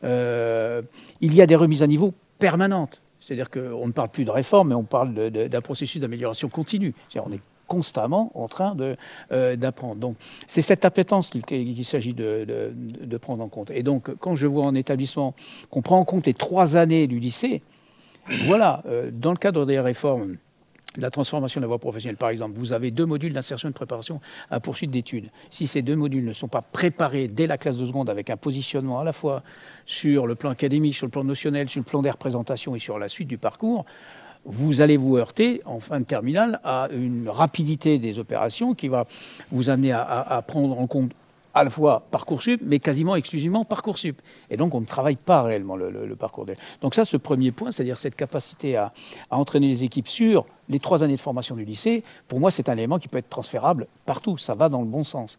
euh, il y a des remises à niveau permanentes. C'est-à-dire qu'on ne parle plus de réforme, mais on parle d'un processus d'amélioration continue. C'est-à-dire on est constamment en train d'apprendre. Donc c'est cette appétence qu'il s'agit de, de, prendre en compte. Et donc quand je vois en établissement qu'on prend en compte les trois années du lycée, voilà, dans le cadre des réformes la transformation de la voie professionnelle, par exemple, vous avez deux modules d'insertion et de préparation à poursuite d'études. Si ces deux modules ne sont pas préparés dès la classe de seconde avec un positionnement à la fois sur le plan académique, sur le plan notionnel, sur le plan des représentations et sur la suite du parcours, vous allez vous heurter en fin de terminale à une rapidité des opérations qui va vous amener à, prendre en compte à la fois Parcoursup, mais quasiment exclusivement Parcoursup. Et donc, on ne travaille pas réellement le, parcours. Donc ça, ce premier point, c'est-à-dire cette capacité à, entraîner les équipes sur les trois années de formation du lycée, pour moi, c'est un élément qui peut être transférable partout. Ça va dans le bon sens.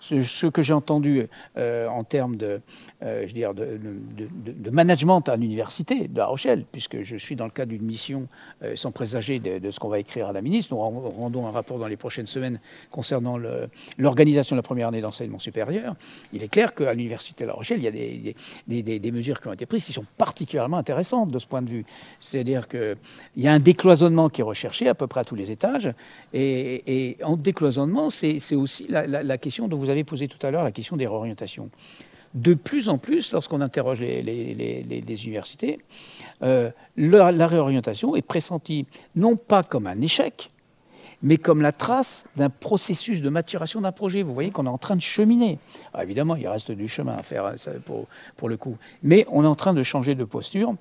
Ce, que j'ai entendu euh, en termes de, euh, je dire, de, management à l'université de La Rochelle, puisque je suis dans le cadre d'une mission euh, sans présager de, ce qu'on va écrire à la ministre. Nous rendons un rapport dans les prochaines semaines concernant l'organisation de la première année d'enseignement supérieur. Il est clair qu'à l'université de La Rochelle, il y a des, mesures qui ont été prises qui sont particulièrement intéressantes de ce point de vue. C'est-à-dire qu'il y a un décloisonnement qui est recherché à peu près à tous les étages. Et, en décloisonnement, c'est aussi la, la question dont vous avez posé tout à l'heure, la question des réorientations de plus en plus, lorsqu'on interroge les, universités, euh, la réorientation est pressentie non pas comme un échec, mais comme la trace d'un processus de maturation d'un projet. Vous voyez qu'on est en train de cheminer. Évidemment, il reste du chemin à faire hein, pour, pour, le coup, mais on est en train de changer de posture.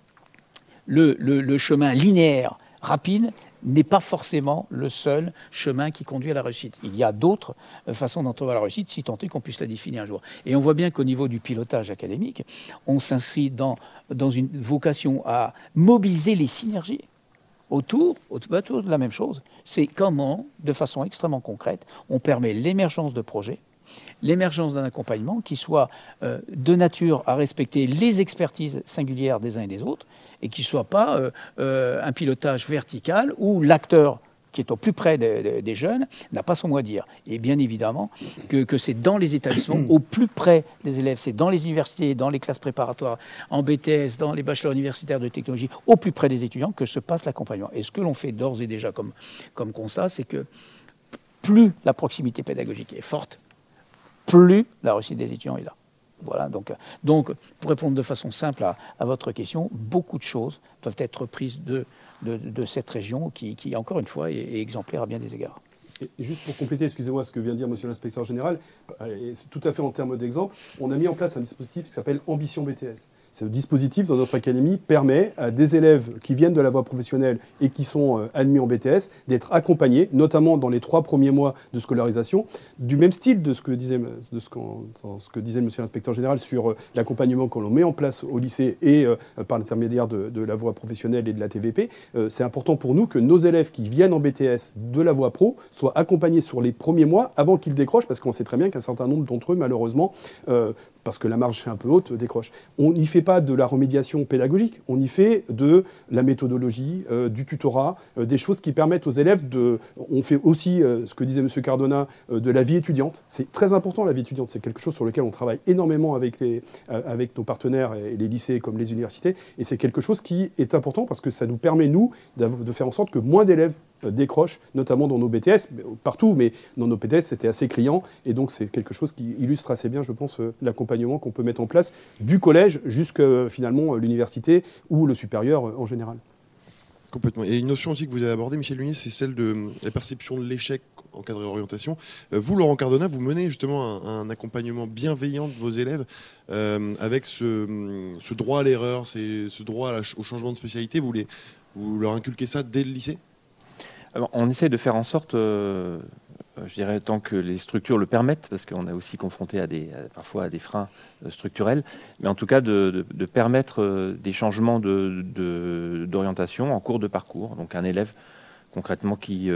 le chemin linéaire, rapide, n'est pas forcément le seul chemin qui conduit à la réussite. Il y a d'autres euh, façons d'entrevoir la réussite, si tant est qu'on puisse la définir un jour. Et on voit bien qu'au niveau du pilotage académique, on s'inscrit dans, dans une vocation à mobiliser les synergies autour, autour de la même chose. C'est comment, de façon extrêmement concrète, on permet l'émergence de projets l'émergence d'un accompagnement qui soit euh, de nature à respecter les expertises singulières des uns et des autres, et qui ne soit pas euh, euh, un pilotage vertical où l'acteur qui est au plus près des, jeunes, n'a pas son mot à dire. Et bien évidemment que, c'est dans les établissements, au plus près des élèves, c'est dans les universités, dans les classes préparatoires, en BTS, dans les bachelors universitaires de technologie, au plus près des étudiants que se passe l'accompagnement. Et ce que l'on fait d'ores et déjà comme, comme constat, c'est que plus la proximité pédagogique est forte, plus la réussite des étudiants est là. Voilà, donc, donc, pour répondre de façon simple à, votre question, beaucoup de choses peuvent être prises de, de, cette région qui, qui, encore une fois, est, exemplaire à bien des égards. Et juste pour compléter, excusez-moi, ce que vient de dire Monsieur l'inspecteur général, tout à fait en termes d'exemple, on a mis en place un dispositif qui s'appelle Ambition BTS. Ce dispositif dans notre académie permet à des élèves qui viennent de la voie professionnelle et qui sont euh, admis en BTS d'être accompagnés, notamment dans les trois premiers mois de scolarisation, du même style de ce que disait, Monsieur l'inspecteur général sur euh, l'accompagnement que l'on met en place au lycée et euh, par l'intermédiaire de, la voie professionnelle et de la TVP. C'est important pour nous que nos élèves qui viennent en BTS de la voie pro soient accompagnés sur les premiers mois avant qu'ils décrochent, parce qu'on sait très bien qu'un certain nombre d'entre eux, malheureusement, parce que la marge est un peu haute, décroche. On n'y fait pas de la remédiation pédagogique, on y fait de la méthodologie, euh, du tutorat, euh, des choses qui permettent aux élèves de... On fait aussi, euh, ce que disait M. Cardona, de la vie étudiante. C'est très important la vie étudiante, c'est quelque chose sur lequel on travaille énormément avec, les, avec nos partenaires et les lycées comme les universités, et c'est quelque chose qui est important parce que ça nous permet, nous, de faire en sorte que moins d'élèves euh, décroche, notamment dans nos BTS, partout, mais dans nos BTS, c'était assez criant. Et donc, c'est quelque chose qui illustre assez bien, je pense, euh, l'accompagnement qu'on peut mettre en place du collège jusqu'à euh, finalement l'université ou le supérieur en général. Complètement. Et une notion aussi que vous avez abordée, Michel Lunier, c'est celle de la perception de l'échec en cadre d'orientation. Vous, Laurent Cardona, vous menez justement un, accompagnement bienveillant de vos élèves avec ce, droit à l'erreur, ce droit au changement de spécialité. Vous, les, vous leur inculquez ça dès le lycée? On essaie de faire en sorte, euh, je dirais, tant que les structures le permettent, parce qu'on est aussi confronté à des, parfois à des freins euh, structurels, mais en tout cas de, permettre euh, des changements d'orientation en cours de parcours. Donc un élève concrètement qui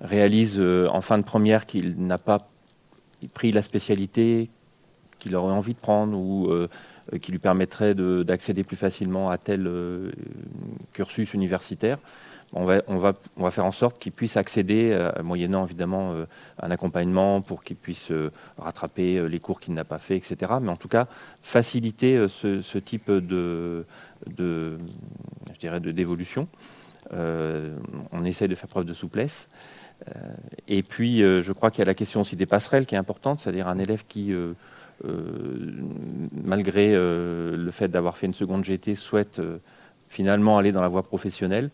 réalise en fin de première qu'il n'a pas pris la spécialité qu'il aurait envie de prendre ou qui lui permettrait d'accéder plus facilement à tel cursus universitaire on va, faire en sorte qu'ils puissent accéder, euh, moyennant évidemment euh, un accompagnement pour qu'ils puissent euh, rattraper les cours qu'il n'a pas fait, etc. Mais en tout cas, faciliter ce, type de, d'évolution. on essaye de faire preuve de souplesse. et puis, je crois qu'il y a la question aussi des passerelles qui est importante, c'est-à-dire un élève qui, malgré le fait d'avoir fait une seconde GT, souhaite finalement aller dans la voie professionnelle,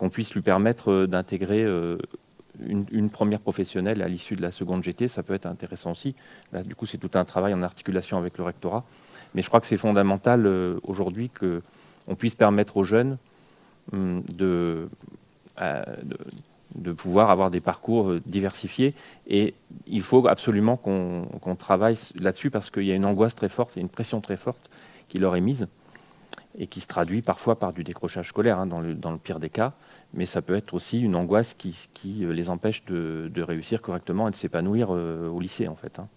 qu'on puisse lui permettre d'intégrer une, première professionnelle à l'issue de la seconde GT, ça peut être intéressant aussi. Là, du coup, c'est tout un travail en articulation avec le rectorat. Mais je crois que c'est fondamental euh, aujourd'hui qu'on puisse permettre aux jeunes hum, euh, de, de, pouvoir avoir des parcours euh, diversifiés. Et il faut absolument qu'on travaille là-dessus parce qu'il y a une angoisse très forte, une pression très forte qui leur est mise et qui se traduit parfois par du décrochage scolaire, hein, dans, le, pire des cas, mais ça peut être aussi une angoisse qui, qui les empêche de, de, réussir correctement et de s'épanouir au lycée en fait. Hein.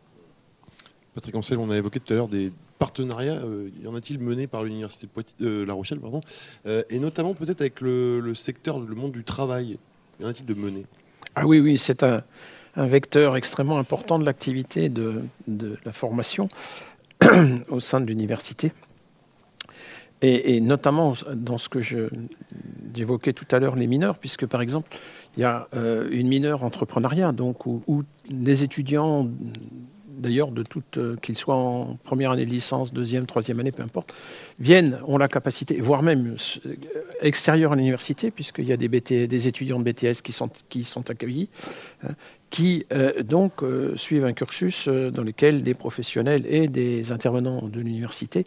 Patrick Ancel, on a évoqué tout à l'heure des partenariats. Euh, y en a-t-il menés par l'université de euh, La Rochelle, pardon, euh, et notamment peut-être avec le, secteur, le monde du travail. Y en a-t-il de menés Ah oui, oui, c'est un, vecteur extrêmement important de l'activité de, la formation au sein de l'université. Et, notamment dans ce que j'évoquais tout à l'heure, les mineurs, puisque par exemple, il y a une mineure entrepreneuriat, donc où, où des étudiants d'ailleurs, de toutes, euh, qu'ils soient en première année de licence, deuxième, troisième année, peu importe, viennent, ont la capacité, voire même euh, extérieurs à l'université, puisqu'il y a des, des étudiants de BTS qui sont, qui sont accueillis, hein, qui euh, donc suivent un cursus dans lequel des professionnels et des intervenants de l'université,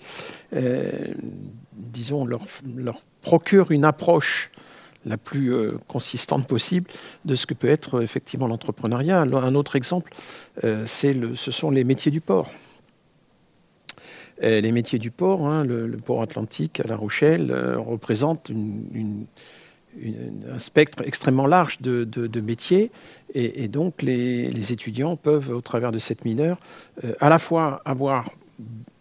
disons, leur, leur procurent une approche la plus euh, consistante possible de ce que peut être euh, effectivement l'entrepreneuriat. Un autre exemple, euh, ce sont les métiers du port. les métiers du port, hein, le, port atlantique à La Rochelle, représente un spectre extrêmement large de, métiers. Et, donc les, étudiants peuvent, au travers de cette mineure, à la fois avoir,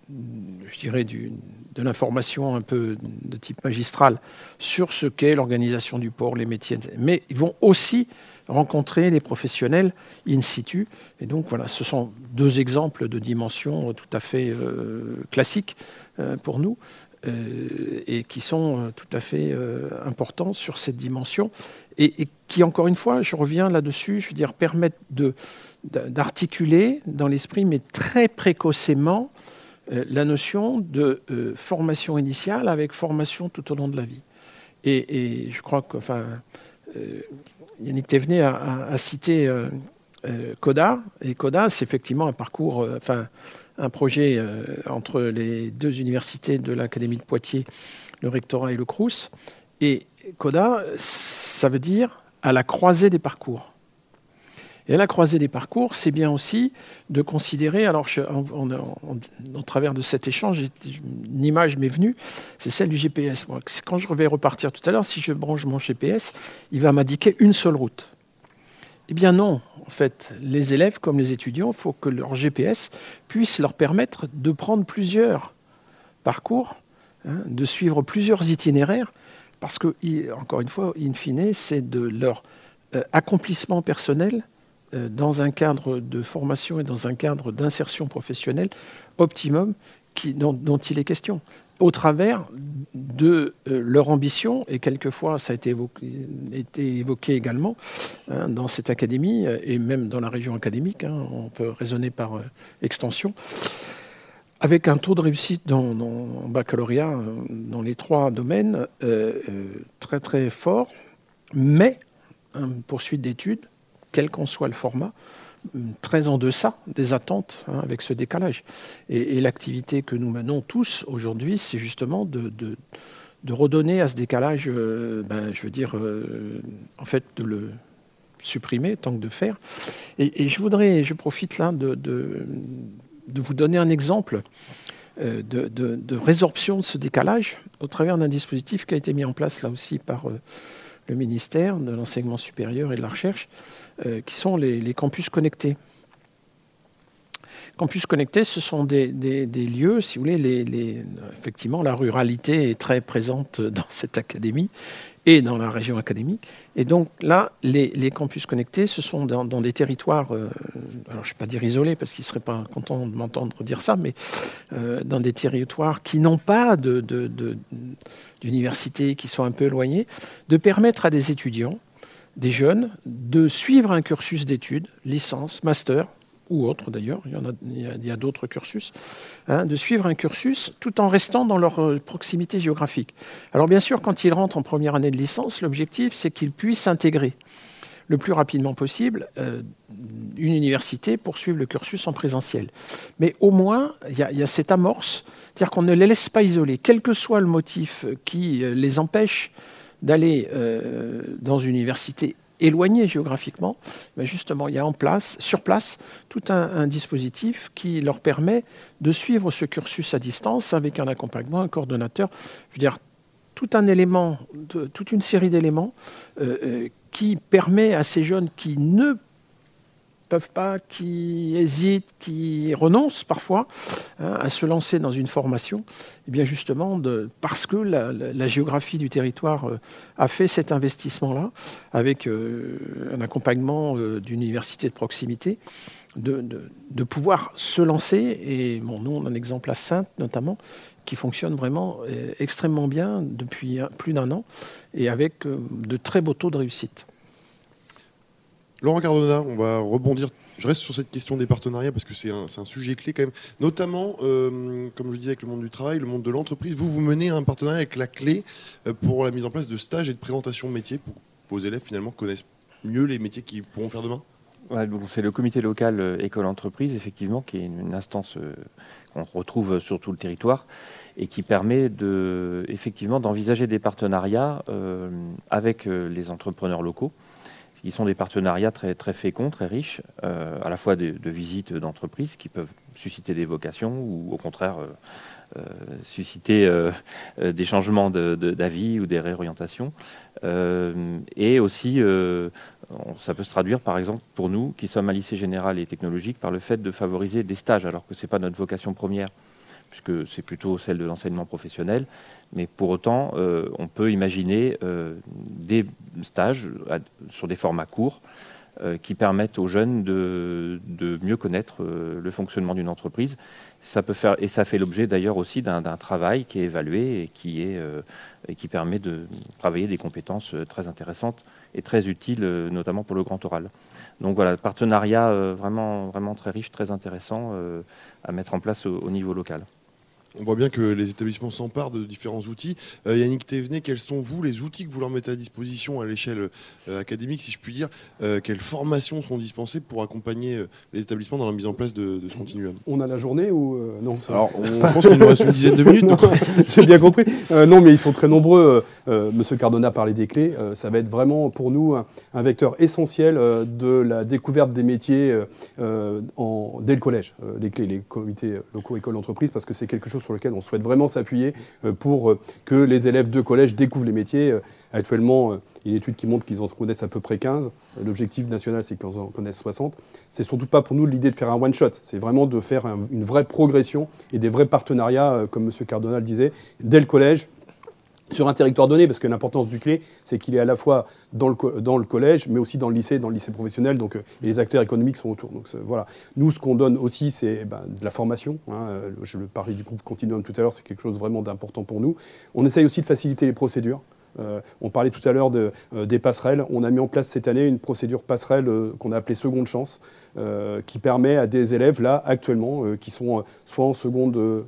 je dirais, du, de l'information un peu de type magistral sur ce qu'est l'organisation du port, les métiers, mais ils vont aussi rencontrer les professionnels in situ. Et donc voilà, ce sont deux exemples de dimensions tout à fait euh, classiques euh, pour nous euh, et qui sont tout à fait importants sur cette dimension et, qui, encore une fois, je reviens là-dessus, je veux dire, permettent d'articuler dans l'esprit, mais très précocement, la notion de euh, formation initiale avec formation tout au long de la vie. Et, je crois que, enfin, euh, Yannick Thévenet a, cité CODA, et CODA, c'est effectivement un parcours, enfin, un projet entre les deux universités de l'Académie de Poitiers, le rectorat et le CRUS. Et CODA, ça veut dire à la croisée des parcours. Et à la croisée des parcours, c'est bien aussi de considérer, alors en, travers de cet échange, une image m'est venue, c'est celle du GPS. quand je vais repartir tout à l'heure, si je branche mon GPS, il va m'indiquer une seule route. Eh bien non, en fait, les élèves comme les étudiants, il faut que leur GPS puisse leur permettre de prendre plusieurs parcours, hein, de suivre plusieurs itinéraires, parce que, encore une fois, in fine, c'est de leur euh, accomplissement personnel dans un cadre de formation et dans un cadre d'insertion professionnelle optimum dont, il est question, au travers de euh, leur ambition, et quelquefois ça a été évoqué, également hein, dans cette académie, euh, et même dans la région académique, hein, on peut raisonner par extension, avec un taux de réussite dans, dans baccalauréat dans les trois domaines très très fort, mais une poursuite d'études quel qu'en soit le format, très en deçà des attentes hein, avec ce décalage. Et, l'activité que nous menons tous aujourd'hui, c'est justement de, redonner à ce décalage, euh, ben, je veux dire, euh, en fait, de le supprimer tant que de faire. Et, je voudrais, je profite là de, vous donner un exemple euh, de, résorption de ce décalage au travers d'un dispositif qui a été mis en place là aussi par le ministère de l'enseignement supérieur et de la recherche, qui sont les, campus connectés. Campus connectés, ce sont des, lieux, si vous voulez, les, effectivement, la ruralité est très présente dans cette académie et dans la région académique. Et donc là, les, campus connectés, ce sont dans, des territoires, euh, alors je ne vais pas dire isolés, parce qu'ils ne seraient pas contents de m'entendre dire ça, mais euh, dans des territoires qui n'ont pas d'université, de, qui sont un peu éloignés, de permettre à des étudiants des jeunes de suivre un cursus d'études, licence, master, ou autre d'ailleurs, il y, a, d'autres cursus, hein, de suivre un cursus tout en restant dans leur euh, proximité géographique. Alors bien sûr, quand ils rentrent en première année de licence, l'objectif c'est qu'ils puissent intégrer le plus rapidement possible euh, une université pour suivre le cursus en présentiel. Mais au moins, il y, y, a cette amorce, c'est-à-dire qu'on ne les laisse pas isolés, quel que soit le motif qui euh, les empêche d'aller euh, dans une université éloignée géographiquement, justement, il y a en place, sur place tout un, dispositif qui leur permet de suivre ce cursus à distance avec un accompagnement, un coordonnateur, je veux dire, tout un élément, toute une série d'éléments euh, euh, qui permet à ces jeunes qui ne peuvent pas, qui hésitent, qui renoncent parfois hein, à se lancer dans une formation, et eh bien justement parce que la, géographie du territoire euh, a fait cet investissement-là, avec euh, un accompagnement euh, d'université de proximité, de, pouvoir se lancer. Et bon, nous, on a un exemple à Sainte notamment, qui fonctionne vraiment euh, extrêmement bien depuis plus d'un an, et avec de très beaux taux de réussite. Laurent Cardona, on va rebondir. Je reste sur cette question des partenariats parce que c'est un, sujet clé quand même. Notamment, euh, comme je disais, avec le monde du travail, le monde de l'entreprise. Vous, vous menez un partenariat avec la clé euh, pour la mise en place de stages et de présentation métiers pour que vos élèves finalement connaissent mieux les métiers qu'ils pourront faire demain C'est le comité local euh, école-entreprise, effectivement, qui est une, instance qu'on retrouve sur tout le territoire et qui permet effectivement d'envisager des partenariats avec les entrepreneurs locaux qui sont des partenariats très, féconds, très riches, euh, à la fois de, visites d'entreprises qui peuvent susciter des vocations ou au contraire euh, euh, susciter des changements d'avis ou des réorientations. et aussi, ça peut se traduire par exemple pour nous qui sommes un lycée général et technologique par le fait de favoriser des stages alors que ce n'est pas notre vocation première puisque c'est plutôt celle de l'enseignement professionnel. Mais pour autant, euh, on peut imaginer euh, des stages sur des formats courts euh, qui permettent aux jeunes de, mieux connaître le fonctionnement d'une entreprise. Ça peut faire, et ça fait l'objet d'ailleurs aussi d'un travail qui est évalué et qui, permet de travailler des compétences très intéressantes et très utiles, notamment pour le grand oral. Donc voilà, partenariat vraiment, très riche, très intéressant à mettre en place au niveau local. On voit bien que les établissements s'emparent de différents outils. Euh, Yannick Thévenet, quels sont vous les outils que vous leur mettez à disposition à l'échelle euh, académique, si je puis dire euh, Quelles formations sont dispensées pour accompagner les établissements dans la mise en place de, de ce continuum? On a la journée ou non Alors, on, je pense qu'il nous reste une dizaine de minutes. J'ai bien compris. Non, mais ils sont très nombreux. Monsieur Cardona parlait des clés. ça va être vraiment pour nous un, un vecteur essentiel de la découverte des métiers en, dès le collège. les clés, les comités locaux écoles d'entreprise, parce que c'est quelque chose sur lequel on souhaite vraiment s'appuyer pour que les élèves de collège découvrent les métiers. Actuellement, il y a une étude qui montre qu'ils en connaissent à peu près 15. L'objectif national, c'est qu'ils en connaissent 60. C'est surtout pas pour nous l'idée de faire un one-shot. C'est vraiment de faire un, une vraie progression et des vrais partenariats, comme M. Cardonal disait, dès le collège, sur un territoire donné, parce que l'importance du clé, c'est qu'il est à la fois dans le, collège, mais aussi dans le lycée, dans le lycée professionnel, donc, et les acteurs économiques sont autour. Donc. Nous, ce qu'on donne aussi, c'est ben, de la formation. Hein. Je parlais du groupe Continuum tout à l'heure, c'est quelque chose vraiment d'important pour nous. On essaye aussi de faciliter les procédures. Euh, on parlait tout à l'heure euh, des passerelles. On a mis en place cette année une procédure passerelle euh, qu'on a appelée seconde chance, qui permet à des élèves, là, actuellement, qui sont soit en seconde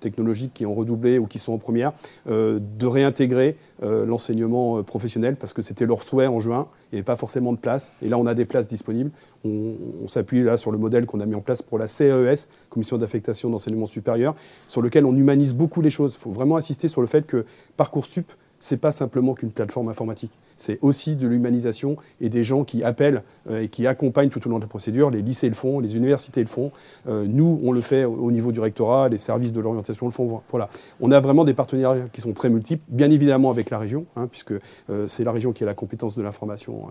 technologique, qui ont redoublé ou qui sont en première, de réintégrer l'enseignement professionnel parce que c'était leur souhait en juin. Il n'y avait pas forcément de place. Et là, on a des places disponibles. On, on s'appuie là sur le modèle qu'on a mis en place pour la CES, Commission d'affectation d'enseignement supérieur, sur lequel on humanise beaucoup les choses. Il faut vraiment insister sur le fait que Parcoursup, c'est pas simplement qu'une plateforme informatique. C'est aussi de l'humanisation et des gens qui appellent euh, et qui accompagnent tout au long de la procédure. Les lycées le font, les universités le font. Euh, nous, on le fait au niveau du rectorat, les services de l'orientation le font. Voilà. On a vraiment des partenariats qui sont très multiples, bien évidemment avec la région, hein, puisque euh, c'est la région qui a la compétence de l'information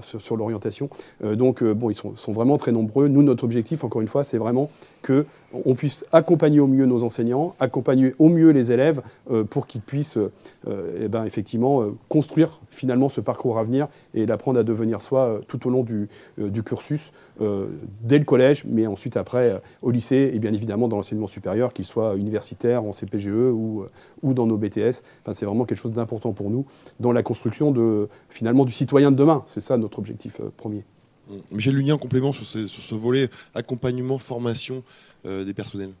sur l'orientation. Donc, bon, ils sont, sont, vraiment très nombreux. Nous, notre objectif, encore une fois, c'est vraiment que on puisse accompagner au mieux nos enseignants, accompagner au mieux les élèves pour qu'ils puissent, eh ben, effectivement, construire construire finalement ce parcours à venir et l'apprendre à devenir soi tout au long du, cursus, dès le collège, mais ensuite après au lycée et bien évidemment dans l'enseignement supérieur, qu'il soit universitaire, en CPGE ou, dans nos BTS. C'est vraiment quelque chose d'important pour nous dans la construction finalement du citoyen de demain. C'est ça notre objectif premier. Michel Lunien, en complément sur ce volet accompagnement, formation des personnels.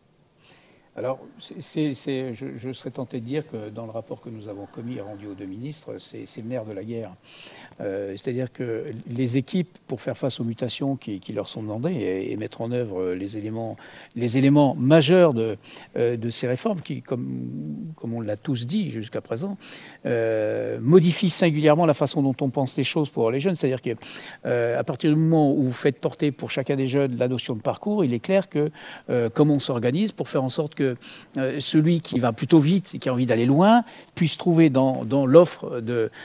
Alors, je, serais tenté de dire que dans le rapport que nous avons commis et rendu aux deux ministres, c'est le nerf de la guerre. Euh, c'est-à-dire que les équipes, pour faire face aux mutations qui, leur sont demandées et, mettre en œuvre les éléments, les éléments majeurs de, euh, ces réformes, qui, comme, comme on l'a tous dit jusqu'à présent, euh, modifient singulièrement la façon dont on pense les choses pour les jeunes. C'est-à-dire qu'à partir du moment où vous faites porter pour chacun des jeunes la notion de parcours, il est clair que comment on s'organise pour faire en sorte que que euh, celui qui va plutôt vite et qui a envie d'aller loin puisse trouver dans, l'offre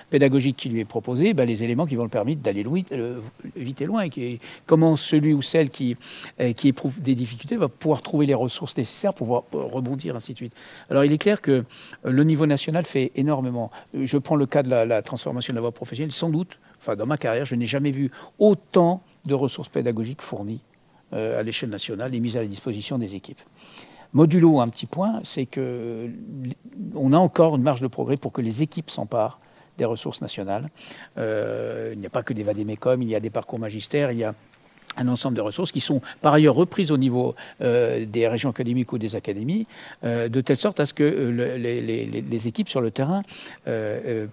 pédagogique qui lui est proposée ben, les éléments qui vont le permettre d'aller euh, vite et loin. Et comment celui ou celle qui, euh, qui éprouve des difficultés va pouvoir trouver les ressources nécessaires pour pouvoir rebondir, ainsi de suite. Alors il est clair que le niveau national fait énormément. Je prends le cas de la, transformation de la voie professionnelle. Sans doute, enfin, dans ma carrière, je n'ai jamais vu autant de ressources pédagogiques fournies à l'échelle nationale et mises à la disposition des équipes. Modulo un petit point, c'est que on a encore une marge de progrès pour que les équipes s'emparent des ressources nationales. Euh, il n'y a pas que des vadémécum, il y a des parcours magistères, il y a un ensemble de ressources qui sont par ailleurs reprises au niveau euh, des régions académiques ou des académies, euh, de telle sorte à ce que euh, les, équipes sur le terrain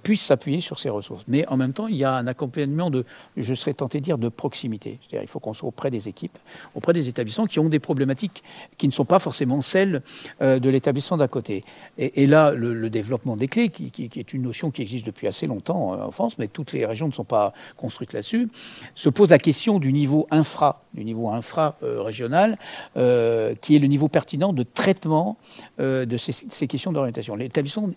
puissent s'appuyer sur ces ressources. Mais en même temps, il y a un accompagnement de, je serais tenté de dire, de proximité. C'est-à-dire il faut qu'on soit auprès des équipes, auprès des établissements qui ont des problématiques qui ne sont pas forcément celles de l'établissement d'à côté. Et, là, le, développement des clés, qui, est une notion qui existe depuis assez longtemps en France, mais toutes les régions ne sont pas construites là-dessus, se pose la question du niveau du niveau infra-régional, euh, qui est le niveau pertinent de traitement euh, de ces, questions d'orientation. L'établissement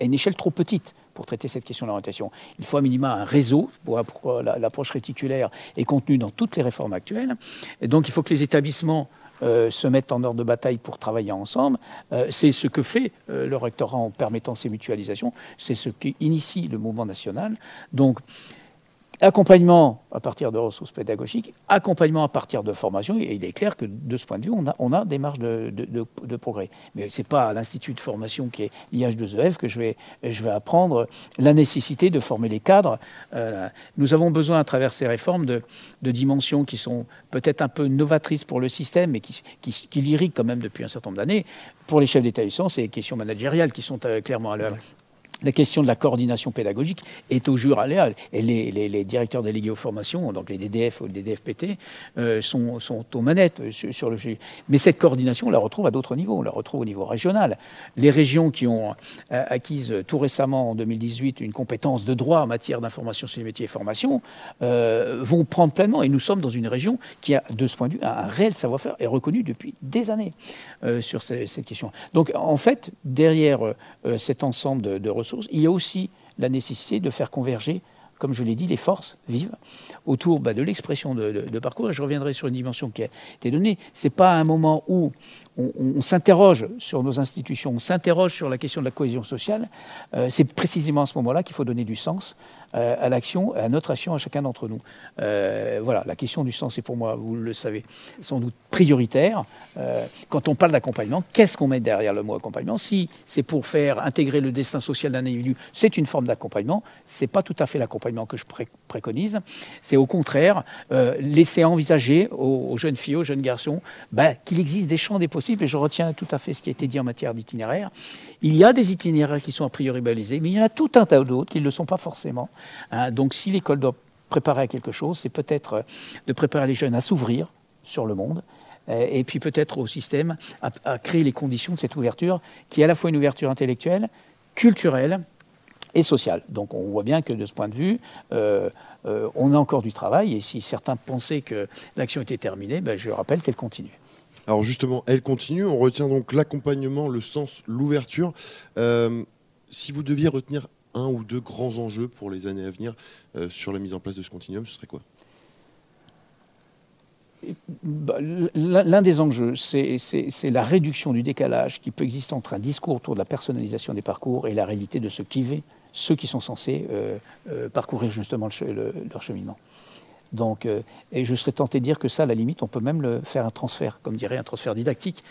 a une échelle trop petite pour traiter cette question d'orientation. Il faut à minima un réseau, pour, l'approche réticulaire est contenue dans toutes les réformes actuelles, donc il faut que les établissements euh, se mettent en ordre de bataille pour travailler ensemble. c'est ce que fait le rectorat en permettant ces mutualisations. C'est ce qui initie le mouvement national. Donc, accompagnement à partir de ressources pédagogiques, accompagnement à partir de formation, et il est clair que de ce point de vue, on a, on a des marges de, de, progrès. Mais ce n'est pas à l'Institut de formation qui est l'IH2EF que je vais, je vais apprendre la nécessité de former les cadres. Euh, nous avons besoin, à travers ces réformes, de, dimensions qui sont peut-être un peu novatrices pour le système, mais qui, qui, qui l'irriguent quand même depuis un certain nombre d'années. Pour les chefs d'établissement, c'est les questions managériales qui sont euh, clairement à l'œuvre la question de la coordination pédagogique est au jour à Et les, directeurs délégués aux formations, donc les DDF ou les DDFPT, euh, sont, aux manettes sur, le sujet. Mais cette coordination, on la retrouve à d'autres niveaux. On la retrouve au niveau régional. Les régions qui ont euh, acquise tout récemment, en 2018, une compétence de droit en matière d'information sur les métiers et formations, euh, vont prendre pleinement. Et nous sommes dans une région qui a, de ce point de vue, un réel savoir-faire et reconnu depuis des années sur cette question. Donc, en fait, derrière cet ensemble de, de ressources, il y a aussi la nécessité de faire converger, comme je l'ai dit, les forces vives autour bah, de l'expression de, parcours. Et je reviendrai sur une dimension qui a été donnée. Ce n'est pas un moment où on, s'interroge sur nos institutions, on s'interroge sur la question de la cohésion sociale. Euh, c'est précisément à ce moment-là qu'il faut donner du sens à l'action, à notre action, à chacun d'entre nous. Euh, voilà, la question du sens est pour moi, vous le savez, sans doute prioritaire. Euh, quand on parle d'accompagnement, qu'est-ce qu'on met derrière le mot accompagnement? Si c'est pour faire intégrer le destin social d'un individu, c'est une forme d'accompagnement. C'est pas tout à fait l'accompagnement que je préconise. C'est au contraire laisser envisager aux, jeunes filles, aux jeunes garçons, ben, qu'il existe des champs des possibles. Et je retiens tout à fait ce qui a été dit en matière d'itinéraire. Il y a des itinéraires qui sont a priori balisés, mais il y en a tout un tas d'autres qui ne le sont pas forcément. Hein. donc si l'école doit préparer à quelque chose, c'est peut-être euh, de préparer les jeunes à s'ouvrir sur le monde, euh, et puis peut-être au système à, créer les conditions de cette ouverture, qui est à la fois une ouverture intellectuelle, culturelle et sociale. Donc on voit bien que de ce point de vue, euh, on a encore du travail, et si certains pensaient que l'action était terminée, ben, je rappelle qu'elle continue. Alors justement, elle continue. On retient donc l'accompagnement, le sens, l'ouverture. Si vous deviez retenir un ou deux grands enjeux pour les années à venir euh, sur la mise en place de ce continuum, ce serait quoi? Bah, L'un des enjeux, c'est la réduction du décalage qui peut exister entre un discours autour de la personnalisation des parcours et la réalité de ce qui, ceux qui sont censés parcourir justement leur cheminement. Donc, et je serais tenté de dire que ça, à la limite, on peut même faire un transfert, comme dirait un transfert didactique.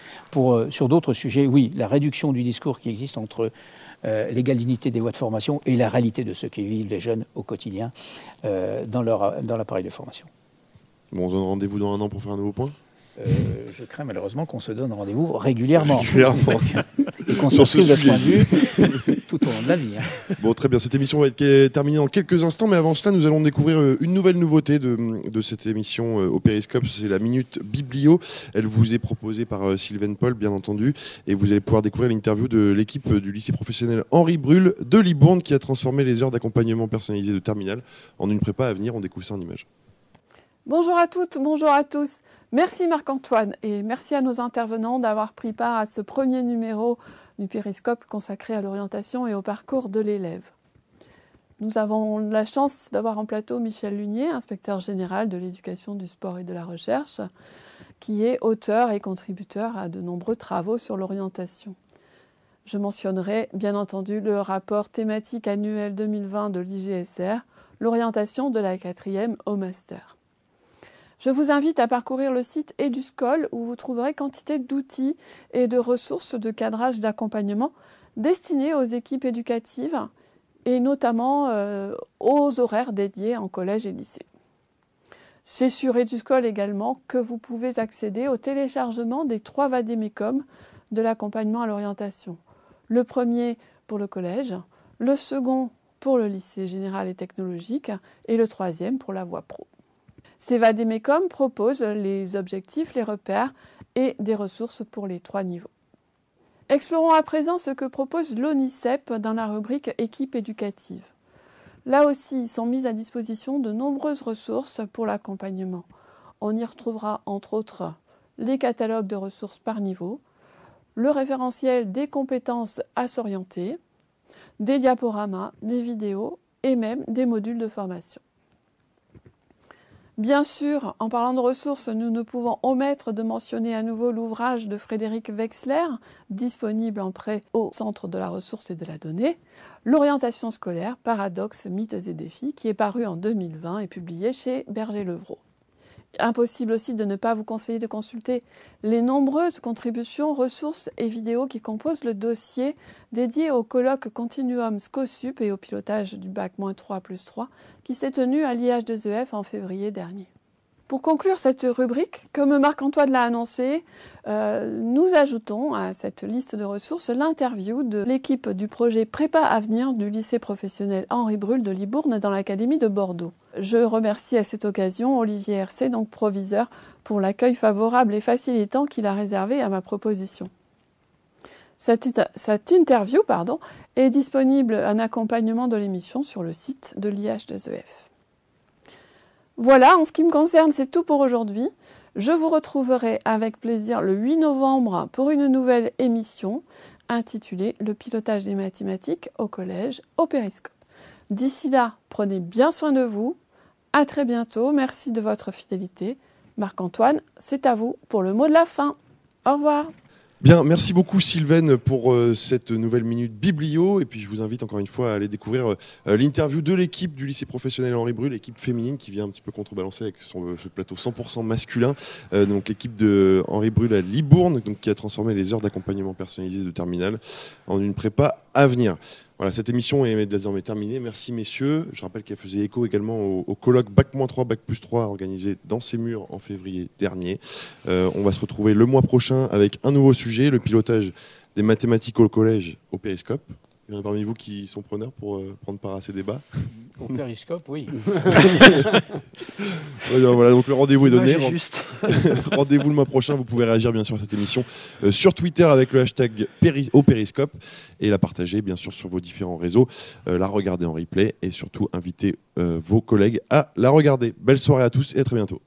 Sur d'autres sujets, oui, la réduction du discours qui existe entre euh, l'égale dignité des voies de formation et la réalité de ce que vivent les jeunes au quotidien euh, dans, leur, dans l'appareil de formation. Bon, on se donne rendez-vous dans un an pour faire un nouveau point? Euh, je crains malheureusement qu'on se donne rendez-vous régulièrement. régulièrement. Et qu'on s'inscrive de ce point de vue tout au long de la vie. Hein. Bon, très bien. Cette émission va être terminée en quelques instants, mais avant cela, nous allons découvrir euh, une nouvelle nouveauté de, de cette émission euh, au Périscope. C'est la Minute Biblio. Elle vous est proposée par Sylvain Paul, bien entendu, et vous allez pouvoir découvrir l'interview de l'équipe du lycée professionnel Henri Brul de Libourne qui a transformé les heures d'accompagnement personnalisé de terminal en une prépa à venir. On découvre ça en images. Bonjour à toutes, bonjour à tous. Merci Marc-Antoine et merci à nos intervenants d'avoir pris part à ce premier numéro du Périscope consacré à l'orientation et au parcours de l'élève. Nous avons la chance d'avoir en plateau Michel Lunier, inspecteur général de l'éducation, du sport et de la recherche, qui est auteur et contributeur à de nombreux travaux sur l'orientation. Je mentionnerai bien entendu le rapport thématique annuel 2020 de l'IGSR, l'orientation de la quatrième au master. Je vous invite à parcourir le site EduScol où vous trouverez quantité d'outils et de ressources de cadrage d'accompagnement destinés aux équipes éducatives et notamment euh, aux horaires dédiés en collège et lycée. C'est sur EduScol également que vous pouvez accéder au téléchargement des trois vadémécum de l'accompagnement à l'orientation. Le premier pour le collège, le second pour le lycée général et technologique et le troisième pour la voie pro. Ces vadémécum proposent les objectifs, les repères et des ressources pour les trois niveaux. Explorons à présent ce que propose l'ONICEP dans la rubrique équipe éducative. Là aussi sont mises à disposition de nombreuses ressources pour l'accompagnement. On y retrouvera entre autres les catalogues de ressources par niveau, le référentiel des compétences à s'orienter, des diaporamas, des vidéos et même des modules de formation. Bien sûr, en parlant de ressources, nous ne pouvons omettre de mentionner à nouveau l'ouvrage de Frédéric Wexler, disponible en prêt au Centre de la ressource et de la donnée, L'orientation scolaire, paradoxes, mythes et défis, qui est paru en 2020 et publié chez Berger-Levrault. Impossible aussi de ne pas vous conseiller de consulter les nombreuses contributions, ressources et vidéos qui composent le dossier dédié au colloque Continuum SCOSUP et au pilotage du bac-3 plus 3 qui s'est tenu à l'IH2EF en février dernier. Pour conclure cette rubrique, comme Marc-Antoine l'a annoncé, euh, nous ajoutons à cette liste de ressources l'interview de l'équipe du projet Prépa Avenir du lycée professionnel Henri Brul de Libourne dans l'Académie de Bordeaux. Je remercie à cette occasion Olivier Hercé, donc proviseur, pour l'accueil favorable et facilitant qu'il a réservé à ma proposition. Cette, interview est disponible en accompagnement de l'émission sur le site de l'IH2EF. Voilà, en ce qui me concerne, c'est tout pour aujourd'hui. Je vous retrouverai avec plaisir le 8 novembre pour une nouvelle émission intitulée Le pilotage des mathématiques au collège au périscope. D'ici là, prenez bien soin de vous. À très bientôt. Merci de votre fidélité. Marc-Antoine, c'est à vous pour le mot de la fin. Au revoir. Bien, merci beaucoup Sylvaine pour euh, cette nouvelle minute biblio. Et puis je vous invite encore une fois à aller découvrir euh, l'interview de l'équipe du lycée professionnel Henri Brul, l'équipe féminine qui vient un petit peu contrebalancer avec ce plateau 100% masculin. Euh, donc l'équipe de Henri Brul à Libourne, qui a transformé les heures d'accompagnement personnalisé de terminal en une prépa à venir. Cette émission est désormais terminée. Merci messieurs. Je rappelle qu'elle faisait écho également au, colloque Bac-3, Bac plus 3 organisé dans ces murs en février dernier. Euh, on va se retrouver le mois prochain avec un nouveau sujet, le pilotage des mathématiques au collège au périscope. Il y en a parmi vous qui sont preneurs pour euh, prendre part à ces débats Au périscope, oui. voilà, donc le rendez-vous est donné. rendez-vous le mois prochain. Vous pouvez réagir bien sûr à cette émission euh, sur Twitter avec le hashtag au périscope et la partager bien sûr sur vos différents réseaux, euh, la regarder en replay et surtout inviter vos collègues à la regarder. Belle soirée à tous et à très bientôt.